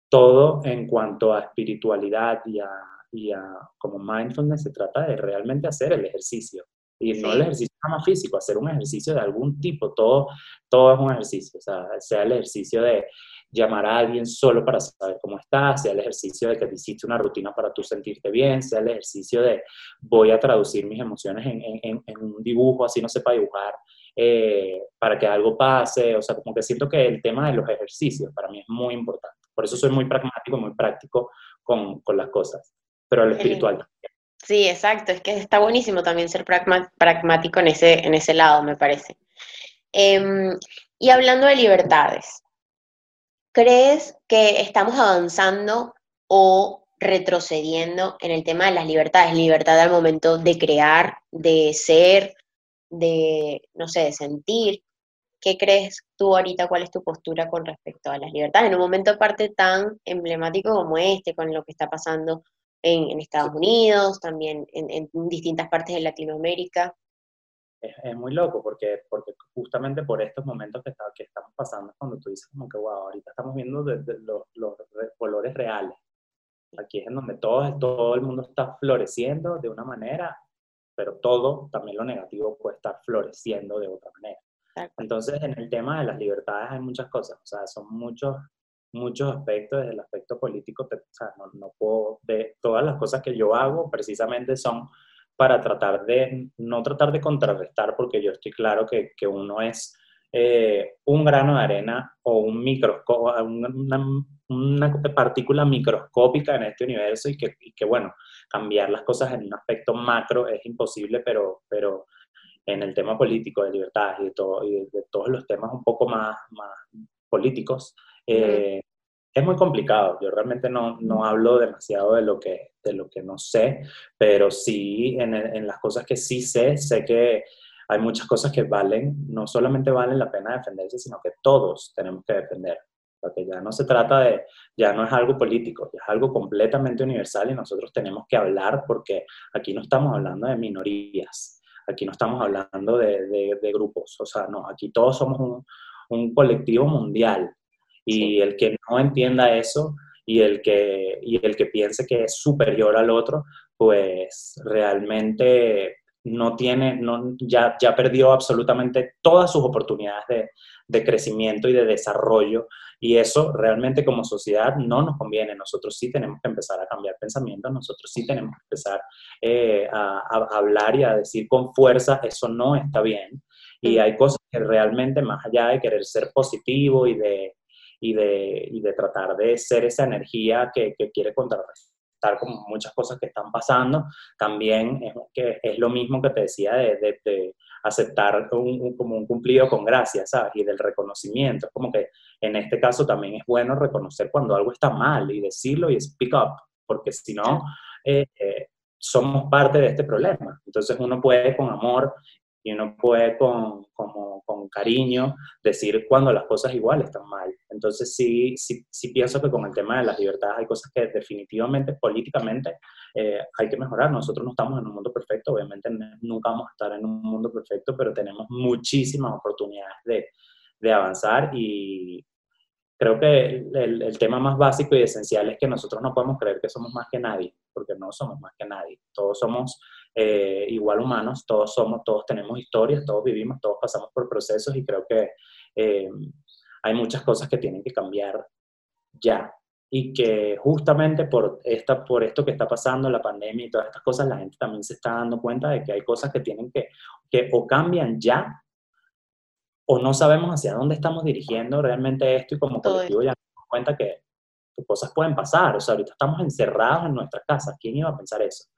todo en cuanto a espiritualidad y a, y a como mindfulness se trata de realmente hacer el ejercicio. Y no el ejercicio más físico, hacer un ejercicio de algún tipo, todo, todo es un ejercicio, o sea, sea el ejercicio de llamar a alguien solo para saber cómo estás, sea el ejercicio de que te hiciste una rutina para tú sentirte bien, sea el ejercicio de voy a traducir mis emociones en, en, en un dibujo, así no sepa dibujar, eh, para que algo pase, o sea, como que siento que el tema de los ejercicios para mí es muy importante, por eso soy muy pragmático, muy práctico con, con las cosas, pero lo espiritual Sí, exacto, es que está buenísimo también ser pragmático en ese, en ese lado, me parece. Em, y hablando de libertades, ¿crees que estamos avanzando o retrocediendo en el tema de las libertades? Libertad al momento de crear, de ser, de, no sé, de sentir. ¿Qué crees tú ahorita? ¿Cuál es tu postura con respecto a las libertades? En un momento aparte tan emblemático como este, con lo que está pasando en, Estados Unidos, también en, distintas partes de Latinoamérica. Es, muy loco porque, porque justamente por estos momentos que, que estamos pasando, cuando tú dices como que, wow, ahorita estamos viendo los, los colores reales. Aquí es en donde todo, todo el mundo está floreciendo de una manera, pero todo, también lo negativo, puede estar floreciendo de otra manera. Entonces, en el tema de las libertades hay muchas cosas, o sea, son muchos muchos aspectos, desde el aspecto político, de todas las cosas que yo hago precisamente son para tratar de, no tratar de contrarrestar, porque yo estoy claro que, que uno es eh, un grano de arena o un una, partícula microscópica en este universo y que, que, bueno, cambiar las cosas en un aspecto macro es imposible, pero, pero en el tema político, de libertad y de, de, todos los temas un poco más, más políticos, eh, es muy complicado. Yo realmente no, no, hablo demasiado de lo, que, de lo que no sé, pero sí en, en, las cosas que sí sé, sé que hay muchas cosas que valen, no solamente valen la pena defenderse, sino que todos tenemos que defender. Porque ya no se trata de, ya no es algo político, es algo completamente universal y nosotros tenemos que hablar porque aquí no estamos hablando de minorías, aquí no estamos hablando de, de, de grupos, o sea, no, aquí todos somos un, un colectivo mundial y el que no entienda eso y el que, y el que piense que es superior al otro, pues realmente no tiene, no, ya, ya perdió absolutamente todas sus oportunidades de, de, crecimiento y de desarrollo. Y eso realmente como sociedad no nos conviene. Nosotros sí tenemos que empezar a cambiar pensamientos, nosotros sí tenemos que empezar eh, a, a, hablar y a decir con fuerza, eso no está bien. Y hay cosas que realmente, más allá de querer ser positivo y de, y de, y de tratar de ser esa energía que, que quiere contrarrestar como muchas cosas que están pasando, también es, que es lo mismo que te decía de, de, aceptar un, como un cumplido con gracia, ¿sabes? Y del reconocimiento. Es como que en este caso también es bueno reconocer cuando algo está mal y decirlo y speak up, porque si no, eh, eh, somos parte de este problema. Entonces uno puede con amor y uno puede con, como, con cariño decir cuando las cosas igual están mal. Entonces sí, sí, sí, pienso que con el tema de las libertades hay cosas que definitivamente políticamente eh, hay que mejorar. Nosotros no estamos en un mundo perfecto, obviamente nunca vamos a estar en un mundo perfecto, pero tenemos muchísimas oportunidades de, de avanzar y creo que el, el, tema más básico y esencial es que nosotros no podemos creer que somos más que nadie, porque no somos más que nadie. Todos somos eh, igual humanos, todos somos, todos tenemos historias, todos vivimos, todos pasamos por procesos y creo que eh, hay muchas cosas que tienen que cambiar ya. Y que justamente por, esta, por esto que está pasando, la pandemia y todas estas cosas, la gente también se está dando cuenta de que hay cosas que tienen que, que o cambian ya, o no sabemos hacia dónde estamos dirigiendo realmente esto y como colectivo ya nos damos cuenta que, que cosas pueden pasar. O sea, ahorita estamos encerrados en nuestras casas. ¿Quién iba a pensar eso?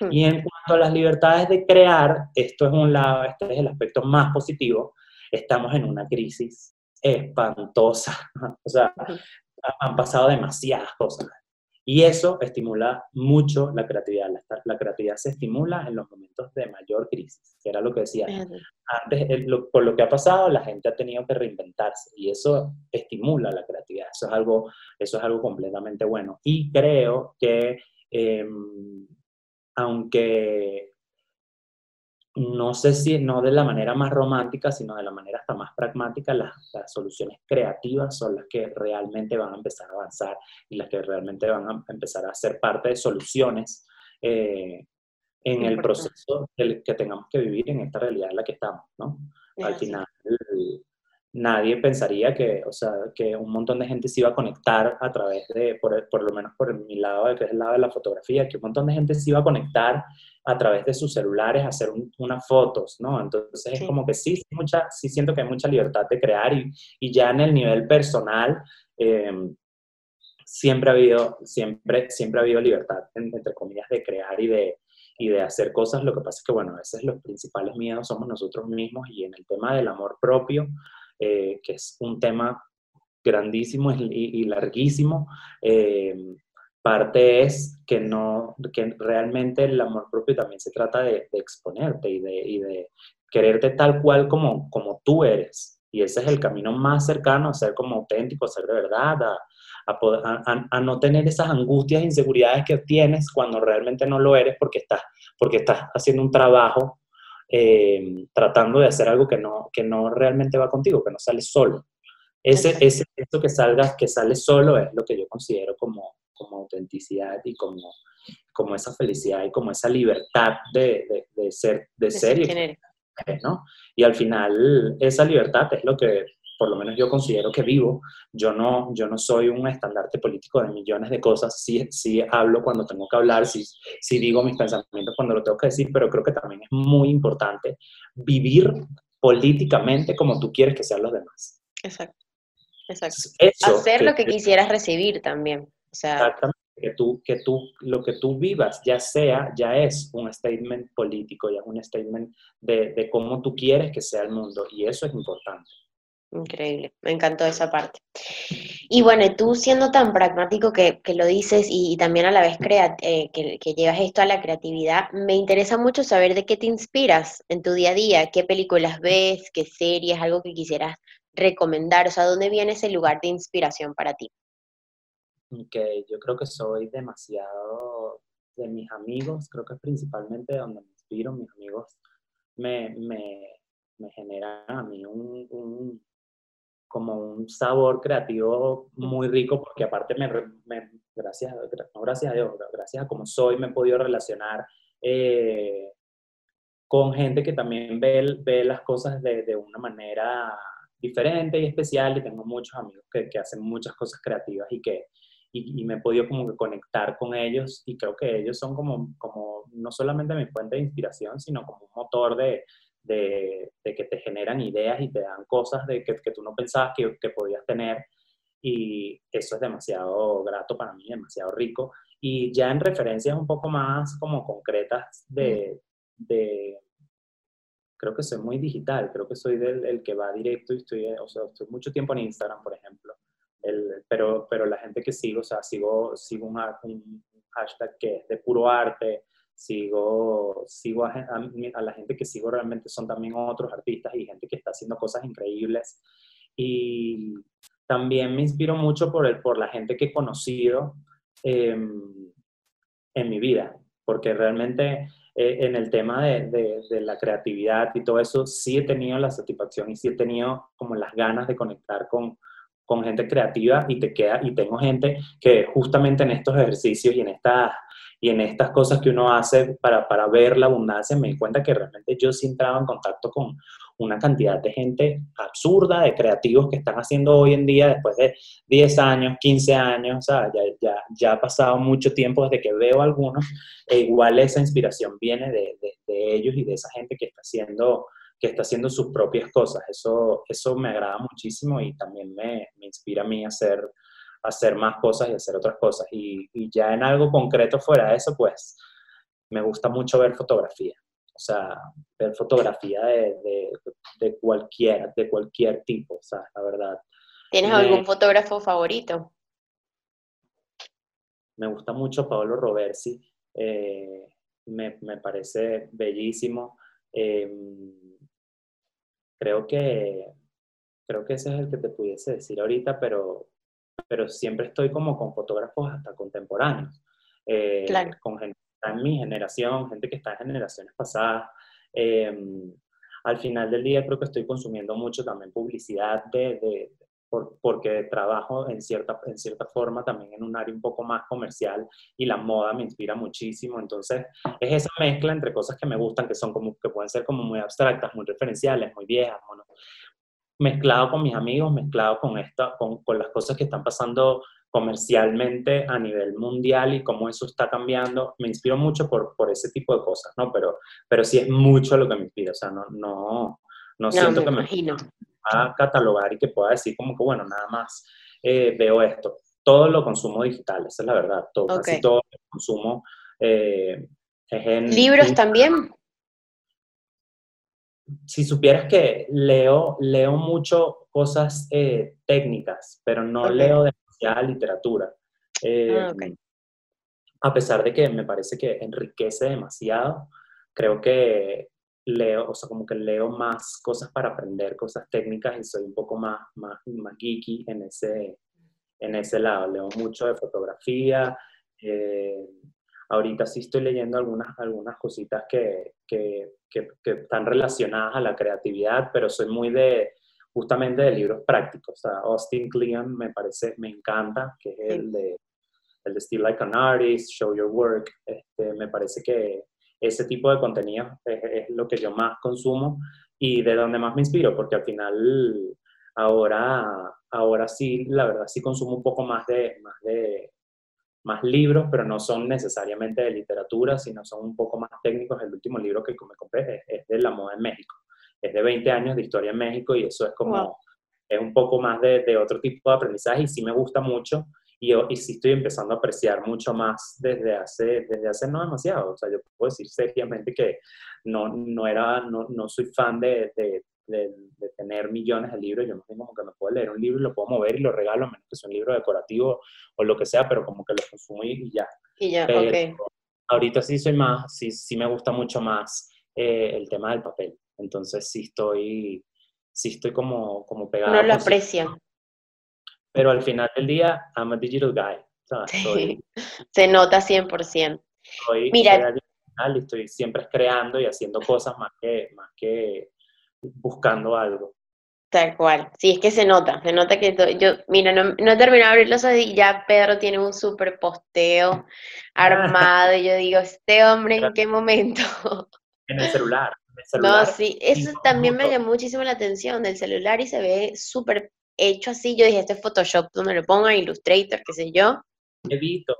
Hmm. Y en cuanto a las libertades de crear, esto es un lado, este es el aspecto más positivo, estamos en una crisis espantosa. O sea, han pasado demasiadas cosas. Y eso estimula mucho la creatividad. La, creatividad se estimula en los momentos de mayor crisis, que era lo que decía. Antes, por lo que ha pasado, la gente ha tenido que reinventarse y eso estimula la creatividad. Eso es algo, eso es algo completamente bueno. Y creo que, em, aunque no sé si no de la manera más romántica, sino de la manera hasta más pragmática, las, soluciones creativas son las que realmente van a empezar a avanzar y las que realmente van a empezar a ser parte de soluciones eh, en el proceso que tengamos que vivir en esta realidad en la que estamos, ¿no? Al final, nadie pensaría que, o sea, que un montón de gente se iba a conectar a través de, por, por lo menos por mi lado, que es el lado de la fotografía, que un montón de gente se iba a conectar a través de sus celulares a hacer unas fotos, ¿no? Entonces es como que sí, mucha, sí siento que hay mucha libertad de crear y, y ya en el nivel personal em, siempre ha habido, siempre, siempre ha habido libertad, entre comillas, de crear y de, y de hacer cosas. Lo que pasa es que, bueno, a veces los principales miedos somos nosotros mismos y en el tema del amor propio, eh, que es un tema grandísimo y, larguísimo. Eh, parte es que, no, que realmente el amor propio también se trata de, exponerte y de, de, quererte tal cual como, como tú eres. Y ese es el camino más cercano a ser como auténtico, a ser de verdad, a, a, no tener esas angustias e inseguridades que tienes cuando realmente no lo eres porque estás, porque estás haciendo un trabajo eh, tratando de hacer algo que no, que no realmente va contigo, que no sale solo. Ese, ese, eso que salga, que sale solo es lo que yo considero como, como autenticidad y como, como esa felicidad y como esa libertad de, de, ser, de, ser, y, ¿no? y al final esa libertad es lo que por lo menos yo considero que vivo. Yo no, yo no soy un estandarte político de millones de cosas, sí, sí hablo cuando tengo que hablar, sí, sí digo mis pensamientos cuando lo tengo que decir, pero creo que también es muy importante vivir políticamente como tú quieres que sean los demás. Exacto. Exacto. Hacer lo que, quisieras recibir también. O sea, exactamente. Que tú, que tú, lo que tú vivas, ya sea, ya es un statement político, ya es un statement de, de cómo tú quieres que sea el mundo. Y eso es importante. Increíble, me encantó esa parte. Y bueno, tú siendo tan pragmático que, lo dices y, también a la vez eh, que, que, llevas esto a la creatividad, me interesa mucho saber de qué te inspiras en tu día a día, qué películas ves, qué series, algo que quisieras recomendar, o sea, ¿dónde viene ese lugar de inspiración para ti? Ok, yo creo que soy demasiado de mis amigos, creo que es principalmente donde me inspiro, mis amigos me, me, me generan a mí un como un sabor creativo muy rico, porque aparte me, gracias, no gracias a Dios, gracias a como soy, me he podido relacionar eh, con gente que también ve, ve las cosas de, de, una manera diferente y especial, y tengo muchos amigos que, que hacen muchas cosas creativas y que y, me he podido como que conectar con ellos, y creo que ellos son como, como no solamente mi fuente de inspiración, sino como un motor de, de, que te generan ideas y te dan cosas de que, que tú no pensabas que, que, podías tener. Y eso es demasiado grato para mí, demasiado rico. Y ya en referencias un poco más como concretas de, de creo que soy muy digital, creo que soy del el que va directo y estoy, o sea, estoy mucho tiempo en Instagram, por ejemplo, el, pero, pero la gente que sigo, o sea, sigo, sigo un, un hashtag que es de puro arte, sigo, sigo a, la gente que sigo realmente son también otros artistas y gente que está haciendo cosas increíbles. Y también me inspiro mucho por, el, por la gente que he conocido em, en mi vida, porque realmente eh, en el tema de, de, la creatividad y todo eso, sí he tenido la satisfacción y sí he tenido como las ganas de conectar con, con gente creativa y te queda y tengo gente que justamente en estos ejercicios y en estas y en estas cosas que uno hace para, para ver la abundancia me di cuenta que realmente yo sí entraba en contacto con una cantidad de gente absurda, de creativos que están haciendo hoy en día después de 10 años, 15 años, o sea, ya, ya, ya ha pasado mucho tiempo desde que veo algunos, e igual esa inspiración viene de, de, de ellos y de esa gente que está haciendo que está haciendo sus propias cosas. Eso, eso me agrada muchísimo y también me, me inspira a mí a hacer, hacer más cosas y hacer otras cosas. Y, y, ya en algo concreto fuera de eso, pues me gusta mucho ver fotografía. O sea, ver fotografía de, de, de cualquier, de cualquier tipo, o sea, la verdad. ¿Tienes algún fotógrafo favorito? me gusta mucho Paolo Roversi, eh, me, me, parece bellísimo. Em, creo que creo que ese es el que te pudiese decir ahorita, pero, pero siempre estoy como con fotógrafos hasta contemporáneos, eh, con gente que está en mi generación, gente que está en generaciones pasadas. Em, al final del día creo que estoy consumiendo mucho también publicidad de, porque trabajo en cierta, en cierta forma también en un área un poco más comercial y la moda me inspira muchísimo. Entonces, es esa mezcla entre cosas que me gustan, que son como, que pueden ser como muy abstractas, muy referenciales, muy viejas, mezclado con mis amigos, mezclado con, esta, con, con las cosas que están pasando comercialmente a nivel mundial y cómo eso está cambiando. Me inspiro mucho por, por ese tipo de cosas, ¿no? Pero, pero sí es mucho lo que me inspira, o sea, no, no, no, siento que me a catalogar y que pueda decir como que, bueno, nada más eh, veo esto. Todo lo consumo digital, esa es la verdad. Todo, Casi todo lo consumo eh, es en... ¿Libros también? Si supieras que leo, leo mucho cosas eh, técnicas, pero no leo de literatura. Eh, ah, a pesar de que me parece que enriquece demasiado, creo que leo, o sea, como que leo más cosas para aprender cosas técnicas y soy un poco más, más, más geeky en ese, en ese lado. Leo mucho de fotografía. Eh, ahorita sí estoy leyendo algunas, algunas cositas que, que, que, están relacionadas a la creatividad, pero soy muy de, justamente de libros prácticos. O sea, Austin Kleon me parece, me encanta, que es el de, el de Still Like an Artist, Show Your Work. Este, me parece que ese tipo de contenido es, lo que yo más consumo y de donde más me inspiro, porque al final ahora, ahora sí, la verdad sí consumo un poco más de, más de más libros, pero no son necesariamente de literatura, sino son un poco más técnicos. El último libro que me compré es, es de la moda en México es de 20 años de historia en México y eso es como, es un poco más de, de, otro tipo de aprendizaje y sí me gusta mucho y, y sí estoy empezando a apreciar mucho más desde hace, desde hace no demasiado. O sea, yo puedo decir seriamente que no, no, era, no, no soy fan de, de, de, tener millones de libros. Yo no tengo como que me puedo leer un libro y lo puedo mover y lo regalo, a menos que sea un libro decorativo o lo que sea, pero como que lo consumo y, ya. Y ya, ok. Ahorita sí soy más, sí, sí me gusta mucho más eh, el tema del papel. Entonces sí estoy, sí estoy como, como pegado. No lo aprecia. Pero al final del día, I'm a digital guy. Se nota 100%. Estoy, Mira, estoy siempre creando y haciendo cosas más que, más que buscando algo. Tal cual. Sí, es que se nota, se nota que yo, mira, no, no he terminado de abrir los ojos y ya Pedro tiene un super posteo armado y yo digo, este hombre, ¿en qué momento? En el celular. No, sí, eso también me llamó muchísimo la atención del celular y se ve súper hecho así. Yo dije, este es Photoshop, donde lo pongan, Illustrator, qué sé yo. Evito.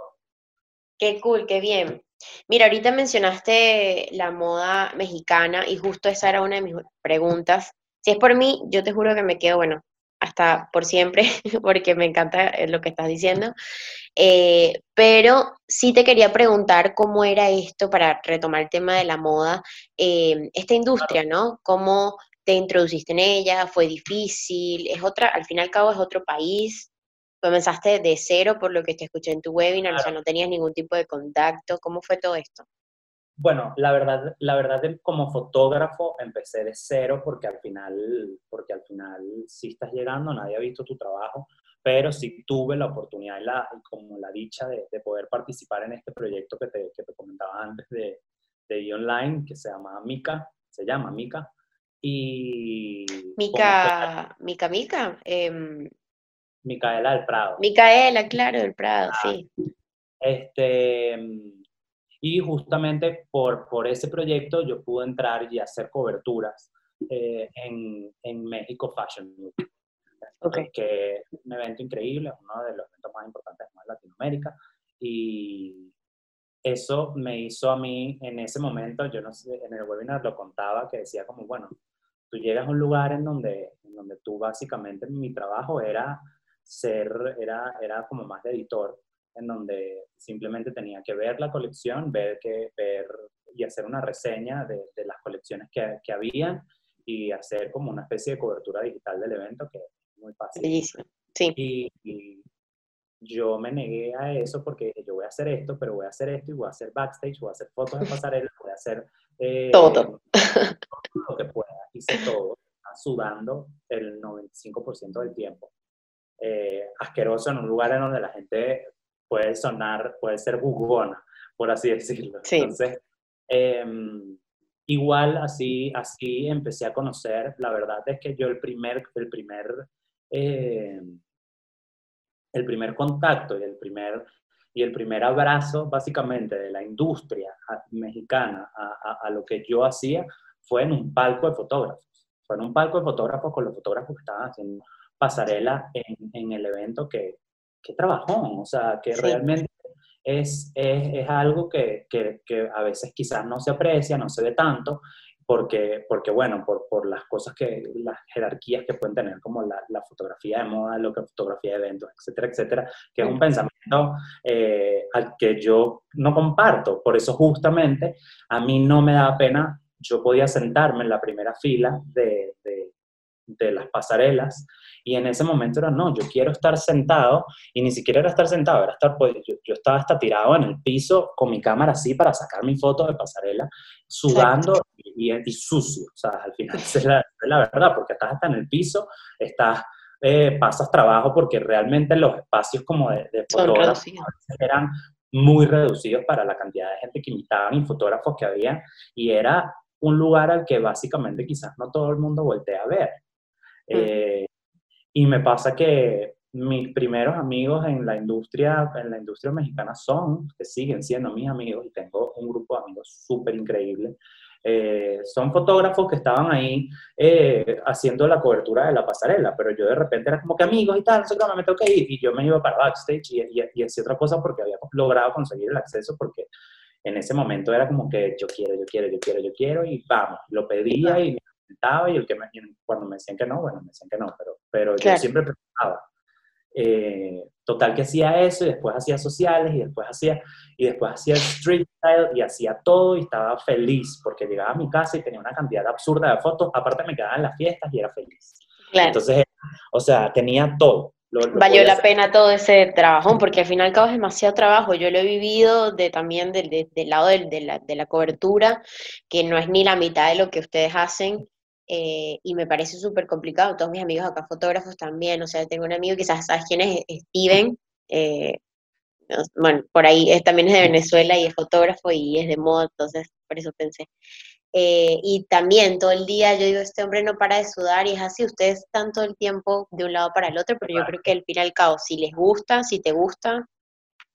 Qué cool, qué bien. Mira, ahorita mencionaste la moda mexicana y justo esa era una de mis preguntas. Si es por mí, yo te juro que me quedo, bueno, hasta por siempre, porque me encanta eh, lo que estás diciendo. Eh, pero sí te quería preguntar cómo era esto, para retomar el tema de la moda, eh, esta industria, ¿no? ¿Cómo te introduciste en ella? ¿Fue difícil? ¿Es otra, al fin y al cabo es otro país? ¿Comenzaste de cero por lo que te escuché en tu webinar? O sea, no tenías ningún tipo de contacto. ¿Cómo fue todo esto? Bueno, la verdad, la verdad como fotógrafo empecé de cero porque al final, porque al final sí estás llegando, nadie ha visto tu trabajo, pero sí tuve la oportunidad y, la, como la dicha de, poder participar en este proyecto que te, que te comentaba antes de, de online que se llama Mica, se llama Mica. Y Mica, Mica, Mica. Eh, Micaela del Prado. Micaela, claro, del Prado, ah, sí. Este, y justamente por, por ese proyecto yo pude entrar y hacer coberturas eh, en, en, México Fashion Week, okay. que es un evento increíble, uno de los eventos más importantes de Latinoamérica. Y eso me hizo a mí en ese momento, yo no sé, en el webinar lo contaba, que decía como, bueno, tú llegas a un lugar en donde, en donde tú básicamente, mi trabajo era ser, era, era como más de editor, en donde simplemente tenía que ver la colección, ver, que, ver y hacer una reseña de, de las colecciones que, que había y hacer como una especie de cobertura digital del evento que es muy fácil. Sí. Y, yo me negué a eso porque yo voy a hacer esto, pero voy a hacer esto y voy a hacer backstage, voy a hacer fotos de pasarela, voy a hacer eh, todo. lo que pueda. Hice todo, sudando el 95% del tiempo. Eh, asqueroso en un lugar en donde la gente puede sonar, puede ser jugona, por así decirlo. Entonces, em, igual así, así empecé a conocer, la verdad es que yo el primer, el primer, em, el primer contacto y el primer, y el primer abrazo básicamente de la industria mexicana a, a, lo que yo hacía fue en un palco de fotógrafos. Fue en un palco de fotógrafos con los fotógrafos que estaban haciendo pasarela en, en el evento que, que trabajó, o sea, que realmente es, es, es algo que, que, que, a veces quizás no se aprecia, no se ve tanto, porque, porque bueno, por, por las cosas que, las jerarquías que pueden tener, como la, la fotografía de moda, lo que fotografía de eventos, etcétera, etcétera, que es un pensamiento eh, al que yo no comparto. Por eso justamente a mí no me da pena, yo podía sentarme en la primera fila de, de, de las pasarelas y en ese momento era, no, yo quiero estar sentado, y ni siquiera era estar sentado, era estar, pues, yo, estaba hasta tirado en el piso con mi cámara así para sacar mi foto de pasarela, sudando y, y, sucio, o sea, al final es la, es la verdad, porque estás hasta en el piso, estás eh, pasas trabajo porque realmente los espacios como de, de fotógrafos eran muy reducidos para la cantidad de gente que invitaban y fotógrafos que había y era un lugar al que básicamente quizás no todo el mundo voltea a ver. Eh, y me pasa que mis primeros amigos en la industria, en la industria mexicana son, que siguen siendo mis amigos, y tengo un grupo de amigos súper increíble. Eh, son fotógrafos que estaban ahí eh, haciendo la cobertura de la pasarela, pero yo de repente era como que amigos y tal, no sé me tengo que ir, y yo me iba para backstage y, y, y hacía otra cosa porque había logrado conseguir el acceso, porque en ese momento era como que yo quiero, yo quiero, yo quiero, yo quiero, y vamos, lo pedía y y el que me, cuando me decían que no, bueno, me decían que no, pero, pero yo siempre preguntaba. Eh, total que hacía eso y después hacía sociales y después hacía y después hacía street style y hacía todo y estaba feliz porque llegaba a mi casa y tenía una cantidad absurda de fotos, aparte me quedaba en las fiestas y era feliz. Entonces, o sea, tenía todo. Valió la pena todo ese trabajo, porque al final y al cabo es demasiado trabajo. Yo lo he vivido de, también del, del lado de, de, la, de la cobertura, que no es ni la mitad de lo que ustedes hacen. Eh, y me parece súper complicado. Todos mis amigos acá, fotógrafos también, o sea, tengo un amigo, quizás sabes quién es, Steven, eh, bueno, por ahí es, también es de Venezuela y es fotógrafo y es de moda, entonces por eso pensé. Eh, y también todo el día yo digo, este hombre no para de sudar y es así, ustedes están todo el tiempo de un lado para el otro, pero yo creo que al fin y al cabo, si les gusta, si te gusta.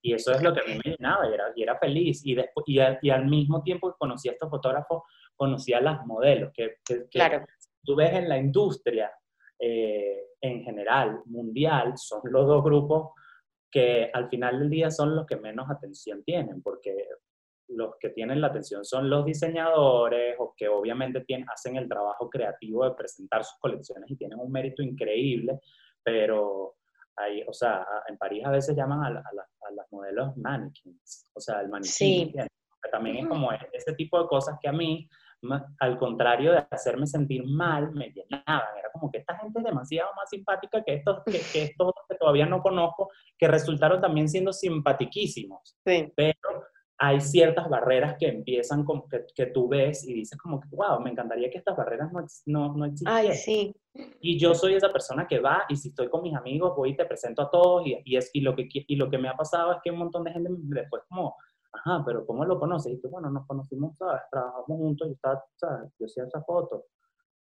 Y eso es lo que a mí me llenaba y era, y era feliz. Y, después, y, y al mismo tiempo conocí a estos fotógrafos, conocía a las modelos, que, claro. tú ves en la industria eh, en general, mundial, son los dos grupos que al final del día son los que menos atención tienen, porque los que tienen la atención son los diseñadores o que obviamente tienen, hacen el trabajo creativo de presentar sus colecciones y tienen un mérito increíble, pero ahí, o sea, en París a veces llaman a, las modelos mannequins, o sea, el maniquí. También es como ese tipo de cosas que a mí al contrario de hacerme sentir mal, me llenaban. Era como que esta gente es demasiado más simpática que estos que, que estos que todavía no conozco, que resultaron también siendo simpatiquísimos. Pero hay ciertas barreras que empiezan, con, que, que, tú ves y dices como que, wow, me encantaría que estas barreras no, no, no existieran. Ay, sí. Y yo soy esa persona que va y si estoy con mis amigos voy y te presento a todos y, y es, y, lo, que, y lo que me ha pasado es que un montón de gente después como ajá, pero ¿cómo lo conoces? Y tú, bueno, nos conocimos, ¿sabes? Trabajamos juntos, yo estaba, ¿sabes? Yo hacía esa foto.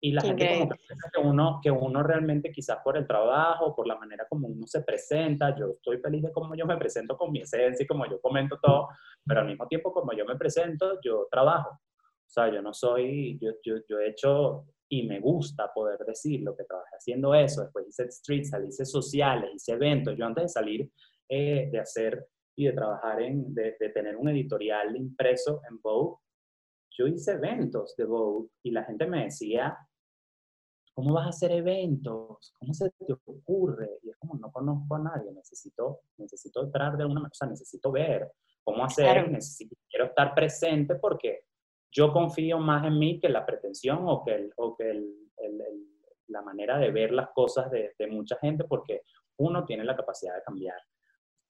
Y la gente como que piensa que uno, que uno realmente quizás por el trabajo, por la manera como uno se presenta, yo estoy feliz de cómo yo me presento con mi esencia y como yo comento todo, pero al mismo tiempo como yo me presento, yo trabajo. O sea, yo no soy, yo, yo, yo he hecho y me gusta poder decir lo que trabajé haciendo eso, después hice streets, hice sociales, hice eventos. Yo antes de salir eh, de hacer y de trabajar en, de, tener un editorial impreso en Vogue, yo hice eventos de Vogue y la gente me decía, ¿cómo vas a hacer eventos? ¿Cómo se te ocurre? Y es como, no conozco a nadie, necesito, necesito entrar de una manera, necesito ver cómo hacer, necesito, quiero estar presente porque yo confío más en mí que la pretensión o que, el, o que el, la manera de ver las cosas de, de mucha gente porque uno tiene la capacidad de cambiar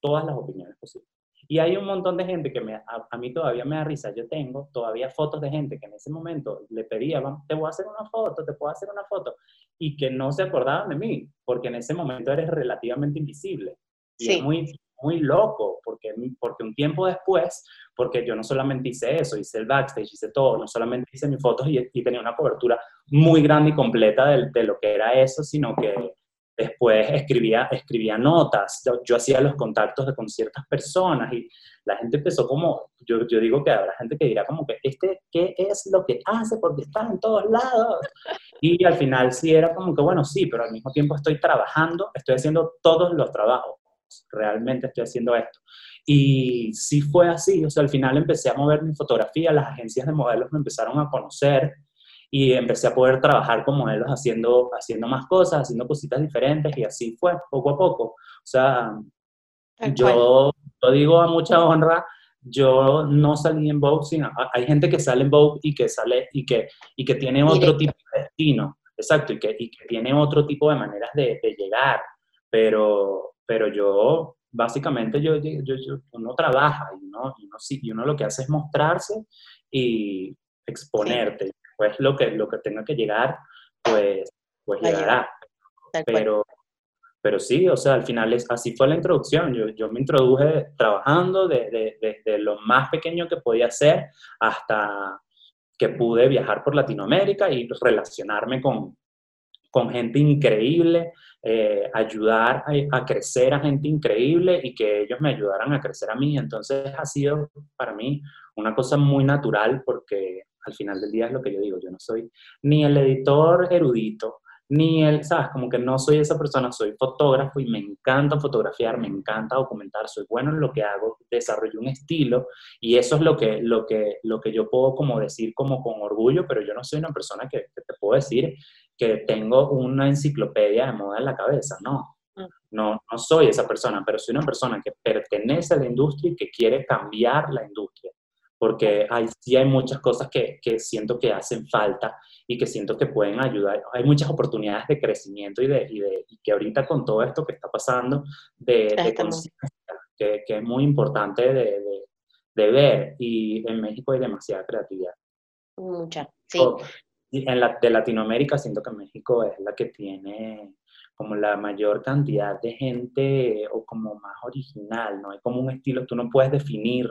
todas las opiniones posibles. Y hay un montón de gente que me, a, mí todavía me da risa. Yo tengo todavía fotos de gente que en ese momento le pedía, te voy a hacer una foto, te puedo hacer una foto, y que no se acordaban de mí, porque en ese momento eres relativamente invisible. Y sí. es muy, muy loco, porque, porque un tiempo después, porque yo no solamente hice eso, hice el backstage, hice todo, no solamente hice mis fotos y, y tenía una cobertura muy grande y completa de, de, lo que era eso, sino que después escribía, escribía notas, yo, hacía los contactos de, con ciertas personas y la gente empezó como, yo, yo digo que habrá gente que dirá como que, este, ¿qué es lo que hace? Porque está en todos lados. Y al final sí era como que, bueno, sí, pero al mismo tiempo estoy trabajando, estoy haciendo todos los trabajos, realmente estoy haciendo esto. Y sí fue así, o sea, al final empecé a mover mi fotografía, las agencias de modelos me empezaron a conocer, y empecé a poder trabajar con modelos haciendo, haciendo más cosas, haciendo cositas diferentes y así fue, poco a poco. O sea, yo, lo digo a mucha honra, yo no salí en Vogue, sino, hay gente que sale en Vogue y que sale y que, y que tiene otro tipo de destino, exacto, y que, y que tiene otro tipo de maneras de, de llegar, pero, pero yo, básicamente, yo, yo, yo, uno trabaja y uno, y uno, y uno lo que hace es mostrarse y exponerte pues lo que, lo que tenga que llegar, pues, pues llegará. Pero, pero sí, o sea, al final es, así fue la introducción. Yo, yo me introduje trabajando desde de, de, lo más pequeño que podía ser hasta que pude viajar por Latinoamérica y relacionarme con, con gente increíble, eh, ayudar a, a, crecer a gente increíble y que ellos me ayudaran a crecer a mí. Entonces ha sido para mí una cosa muy natural porque al final del día es lo que yo digo, yo no soy ni el editor erudito, ni el, sabes, como que no soy esa persona, soy fotógrafo y me encanta fotografiar, me encanta documentar, soy bueno en lo que hago, desarrollo un estilo y eso es lo que, lo que, lo que yo puedo como decir como con orgullo, pero yo no soy una persona que, que te puedo decir que tengo una enciclopedia de moda en la cabeza, no. Mm. No, no soy esa persona, pero soy una persona que pertenece a la industria y que quiere cambiar la industria porque hay, sí hay muchas cosas que, que, siento que hacen falta y que siento que pueden ayudar. Hay muchas oportunidades de crecimiento y, de, y, de, y que ahorita con todo esto que está pasando, de, de que, que, es muy importante de, de, ver. Y en México hay demasiada creatividad. Mucha, sí. en la, de Latinoamérica siento que México es la que tiene como la mayor cantidad de gente o como más original, ¿no? Hay como un estilo, tú no puedes definir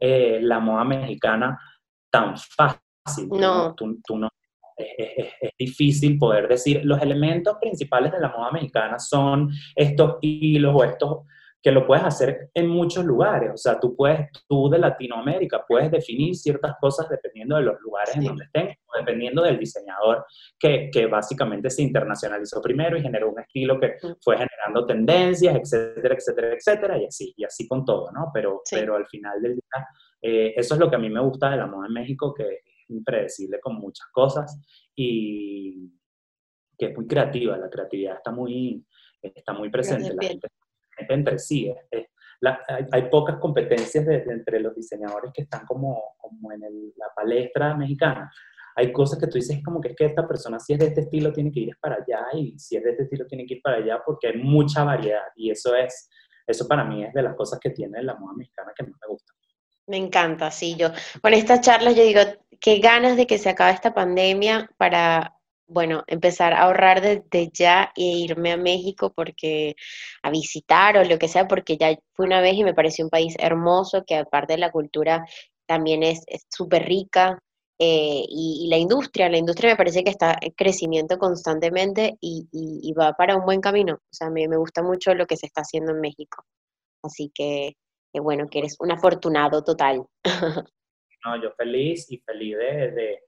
eh, la moda mexicana tan fácil. No. Tú, tú no es, es, difícil poder decir, los elementos principales de la moda mexicana son estos hilos o estos que lo puedes hacer en muchos lugares. O sea, tú puedes, tú de Latinoamérica, puedes definir ciertas cosas dependiendo de los lugares en donde estén, o dependiendo del diseñador que, que, básicamente se internacionalizó primero y generó un estilo que fue generando tendencias, etcétera, etcétera, etcétera, y así, y así con todo, ¿no? Pero, pero al final del día, eh, eso es lo que a mí me gusta de la moda en México, que es impredecible con muchas cosas y que es muy creativa, la creatividad está muy, está muy presente. La gente entre sí. hay, pocas competencias entre los diseñadores que están como, como en la palestra mexicana. Hay cosas que tú dices como que es que esta persona si es de este estilo tiene que ir para allá y si es de este estilo tiene que ir para allá porque hay mucha variedad y eso es, eso para mí es de las cosas que tiene la moda mexicana que más me gusta. Me encanta, sí, yo con estas charlas yo digo, qué ganas de que se acabe esta pandemia para bueno, empezar a ahorrar desde ya e irme a México porque a visitar o lo que sea, porque ya fui una vez y me pareció un país hermoso, que aparte de la cultura también es súper rica. Eh, y, la industria, la industria me parece que está en crecimiento constantemente y, va para un buen camino. O sea, me, me, gusta mucho lo que se está haciendo en México. Así que, bueno, que eres un afortunado total. No, yo feliz y feliz de de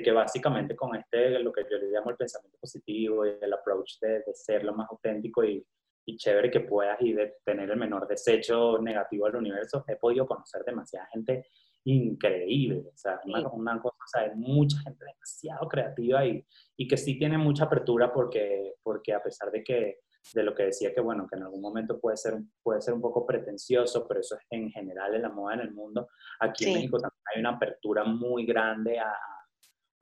que básicamente con este, lo que yo le llamo el pensamiento positivo y el approach de, de ser lo más auténtico y, y, chévere que puedas y de tener el menor desecho negativo al universo, he podido conocer demasiada gente increíble, o sea, una, una cosa, o sea, hay mucha gente demasiado creativa y, y que sí tiene mucha apertura porque, porque a pesar de que de lo que decía que bueno, que en algún momento puede ser, puede ser un poco pretencioso, pero eso es en general en la moda en el mundo. Aquí en México también hay una apertura muy grande a,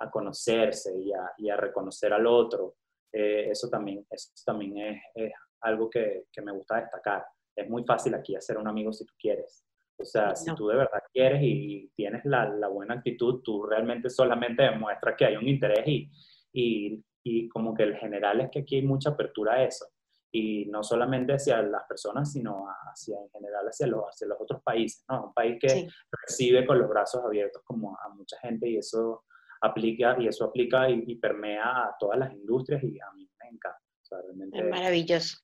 a conocerse y a, y a, reconocer al otro. Eh, eso también, eso también es, es algo que, que, me gusta destacar. es muy fácil aquí hacer un amigo si tú quieres. O sea, si tú de verdad quieres y tienes la, la, buena actitud, tú realmente solamente demuestras que hay un interés y, y, y, como que el general es que aquí hay mucha apertura a eso. Y no solamente hacia las personas, sino hacia, en general hacia los, hacia los otros países, ¿no? Un país que recibe con los brazos abiertos como a mucha gente y eso aplica, y eso aplica y, permea a todas las industrias y a mí me encanta. es maravilloso.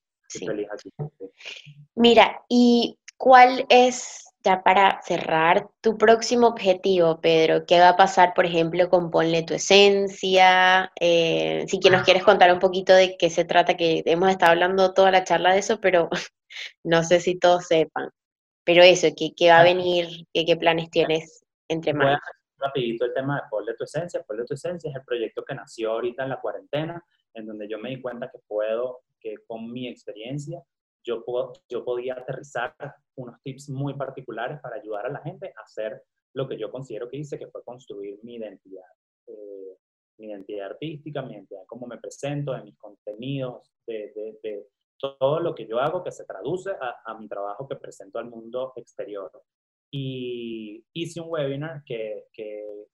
Mira, ¿y cuál es ya para cerrar, tu próximo objetivo, Pedro, ¿qué va a pasar, por ejemplo, con Ponle tu Esencia? Eh, si que nos quieres contar un poquito de qué se trata, que hemos estado hablando toda la charla de eso, pero no sé si todos sepan. Pero eso, ¿qué, qué va a venir? ¿Qué, qué planes tienes entre manos? Rapidito el tema de Ponle tu Esencia. Ponle tu Esencia es el proyecto que nació ahorita en la cuarentena, en donde yo me di cuenta que puedo, que con mi experiencia, yo, puedo, yo podía aterrizar unos tips muy particulares para ayudar a la gente a hacer lo que yo considero que hice, que fue construir mi identidad. Eh, mi identidad artística, mi identidad, cómo me presento, de mis contenidos, de, de, todo lo que yo hago que se traduce a, a, mi trabajo que presento al mundo exterior. Y hice un webinar que, que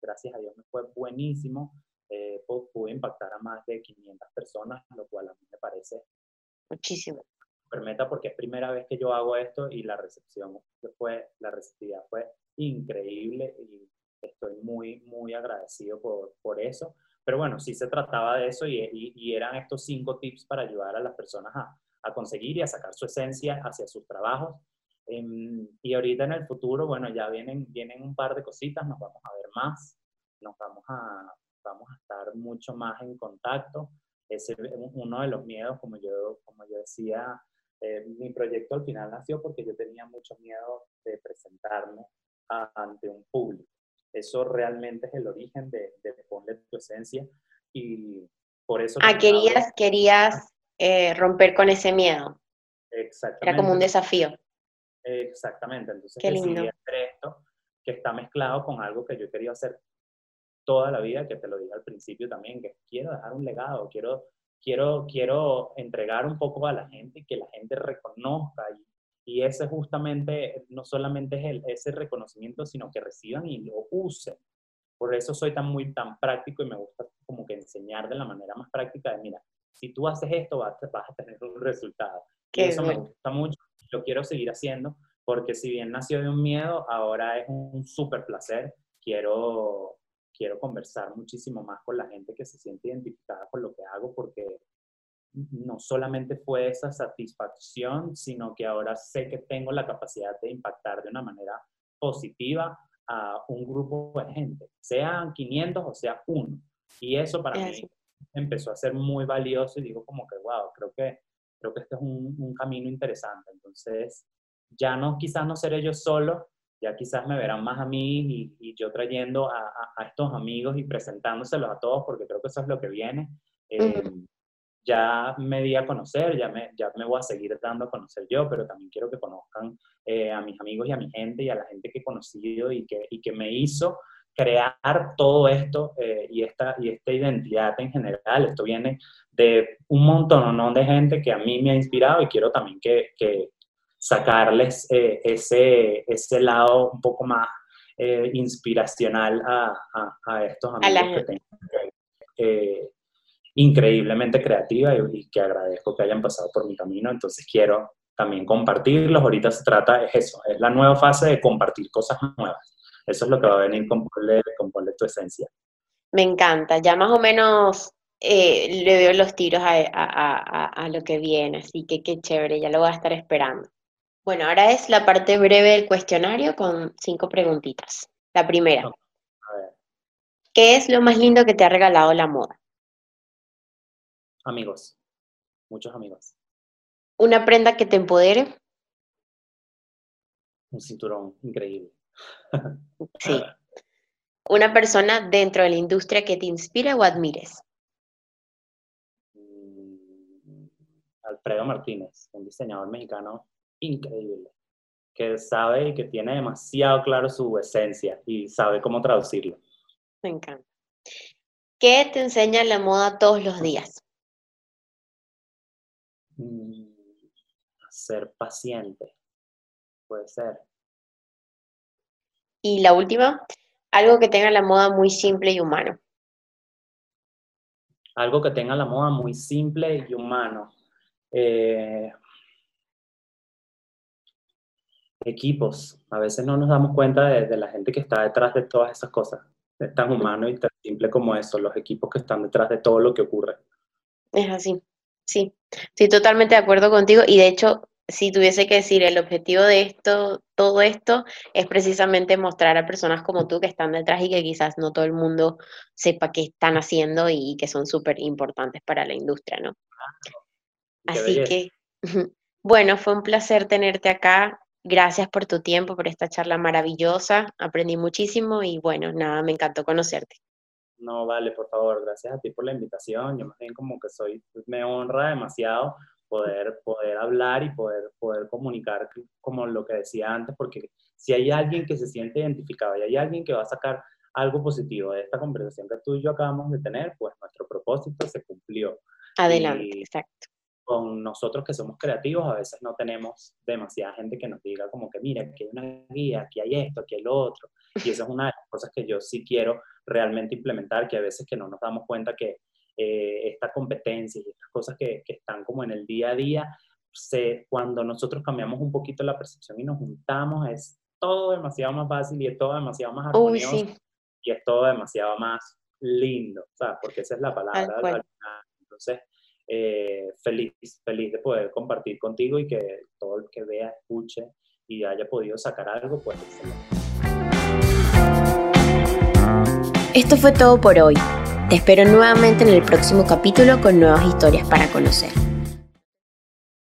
gracias a Dios me fue buenísimo. Eh, pude impactar a más de 500 personas, lo cual a mí me parece muchísimo permita porque es primera vez que yo hago esto y la recepción fue, la receptividad fue increíble y estoy muy, muy agradecido por, por eso. Pero bueno, sí se trataba de eso y, y, eran estos cinco tips para ayudar a las personas a, a conseguir y a sacar su esencia hacia sus trabajos. Em, y ahorita en el futuro, bueno, ya vienen, vienen un par de cositas, nos vamos a ver más, nos vamos a, vamos a estar mucho más en contacto. Ese es uno de los miedos, como yo, como yo decía eh, mi proyecto al final nació porque yo tenía mucho miedo de presentarme ante un público. Eso realmente es el origen de, de Ponle tu esencia y por eso... Ah, querías, querías eh, romper con ese miedo. Exactamente. Era como un desafío. Exactamente, entonces Qué decidí hacer esto que está mezclado con algo que yo he querido hacer toda la vida, que te lo dije al principio también, que quiero dejar un legado, quiero quiero, quiero entregar un poco a la gente, que la gente reconozca y, y ese justamente no solamente es el, ese reconocimiento, sino que reciban y lo usen. Por eso soy tan muy tan práctico y me gusta como que enseñar de la manera más práctica de, mira, si tú haces esto vas, vas a tener un resultado. y eso me gusta mucho, lo quiero seguir haciendo, porque si bien nació de un miedo, ahora es un súper placer. Quiero, quiero conversar muchísimo más con la gente que se siente identificada con lo que hago porque no solamente fue esa satisfacción, sino que ahora sé que tengo la capacidad de impactar de una manera positiva a un grupo de gente, sean 500 o sea uno. Y eso para mí empezó a ser muy valioso y digo como que, wow, creo que, creo que este es un, un camino interesante. Entonces, ya no, quizás no seré yo solo, ya quizás me verán más a mí y, yo trayendo a, a, estos amigos y presentándoselos a todos, porque creo que eso es lo que viene. Eh, ya me di a conocer, ya me, ya me voy a seguir dando a conocer yo, pero también quiero que conozcan eh, a mis amigos y a mi gente y a la gente que he conocido y que, y que me hizo crear todo esto eh, y, esta, y esta identidad en general. Esto viene de un montón ¿no? de gente que a mí me ha inspirado y quiero también que, que, sacarles eh, ese, ese lado un poco más eh, inspiracional a, a, estos amigos que tengo. Eh, increíblemente creativa y, que agradezco que hayan pasado por mi camino, entonces quiero también compartirlos. Ahorita se trata, es eso, es la nueva fase de compartir cosas nuevas. Eso es lo que va a venir con Ponle, con tu Esencia. Me encanta, ya más o menos le veo los tiros a, a, a, lo que viene, así que qué chévere, ya lo voy a estar esperando. Bueno, ahora es la parte breve del cuestionario con cinco preguntitas. La primera. ¿Qué es lo más lindo que te ha regalado la moda? Amigos, muchos amigos. ¿Una prenda que te empodere? Un cinturón increíble. Sí. ¿Una persona dentro de la industria que te inspire o admires? Mm, Alfredo Martínez, un diseñador mexicano increíble, que sabe y que tiene demasiado claro su esencia y sabe cómo traducirlo. Me encanta. ¿Qué te enseña la moda todos los días? Mm, ser paciente. Puede ser. Y la última, algo que tenga la moda muy simple y humano. Algo que tenga la moda muy simple y humano. Eh, equipos. A veces no nos damos cuenta de, la gente que está detrás de todas esas cosas. Es tan humano y tan simple como eso, los equipos que están detrás de todo lo que ocurre. Es así, sí. Estoy totalmente de acuerdo contigo y de hecho, si tuviese que decir el objetivo de esto, todo esto, es precisamente mostrar a personas como tú que están detrás y que quizás no todo el mundo sepa qué están haciendo y que son súper importantes para la industria, ¿no? Así que, bueno, fue un placer tenerte acá. Gracias por tu tiempo, por esta charla maravillosa. Aprendí muchísimo y bueno, nada, me encantó conocerte. No, vale, por favor, gracias a ti por la invitación. Yo más bien como que soy, me honra demasiado poder, poder hablar y poder, poder comunicar como lo que decía antes, porque si hay alguien que se siente identificado y hay alguien que va a sacar algo positivo de esta conversación que tú y yo acabamos de tener, pues nuestro propósito se cumplió. Adelante, exacto con nosotros que somos creativos a veces no tenemos demasiada gente que nos diga como que mira, aquí hay una guía, aquí hay esto, aquí hay lo otro. Y esa es una de las cosas que yo sí quiero realmente implementar, que a veces que no nos damos cuenta que eh, esta competencia y estas cosas que, que, están como en el día a día, se, cuando nosotros cambiamos un poquito la percepción y nos juntamos, es todo demasiado más fácil y es todo demasiado más armonioso y es todo demasiado más lindo, ¿sabes? Porque esa es la palabra. Entonces, eh, feliz, feliz de poder compartir contigo y que todo el que vea, escuche y haya podido sacar algo, pues Esto fue todo por hoy. Te espero nuevamente en el próximo capítulo con nuevas historias para conocer.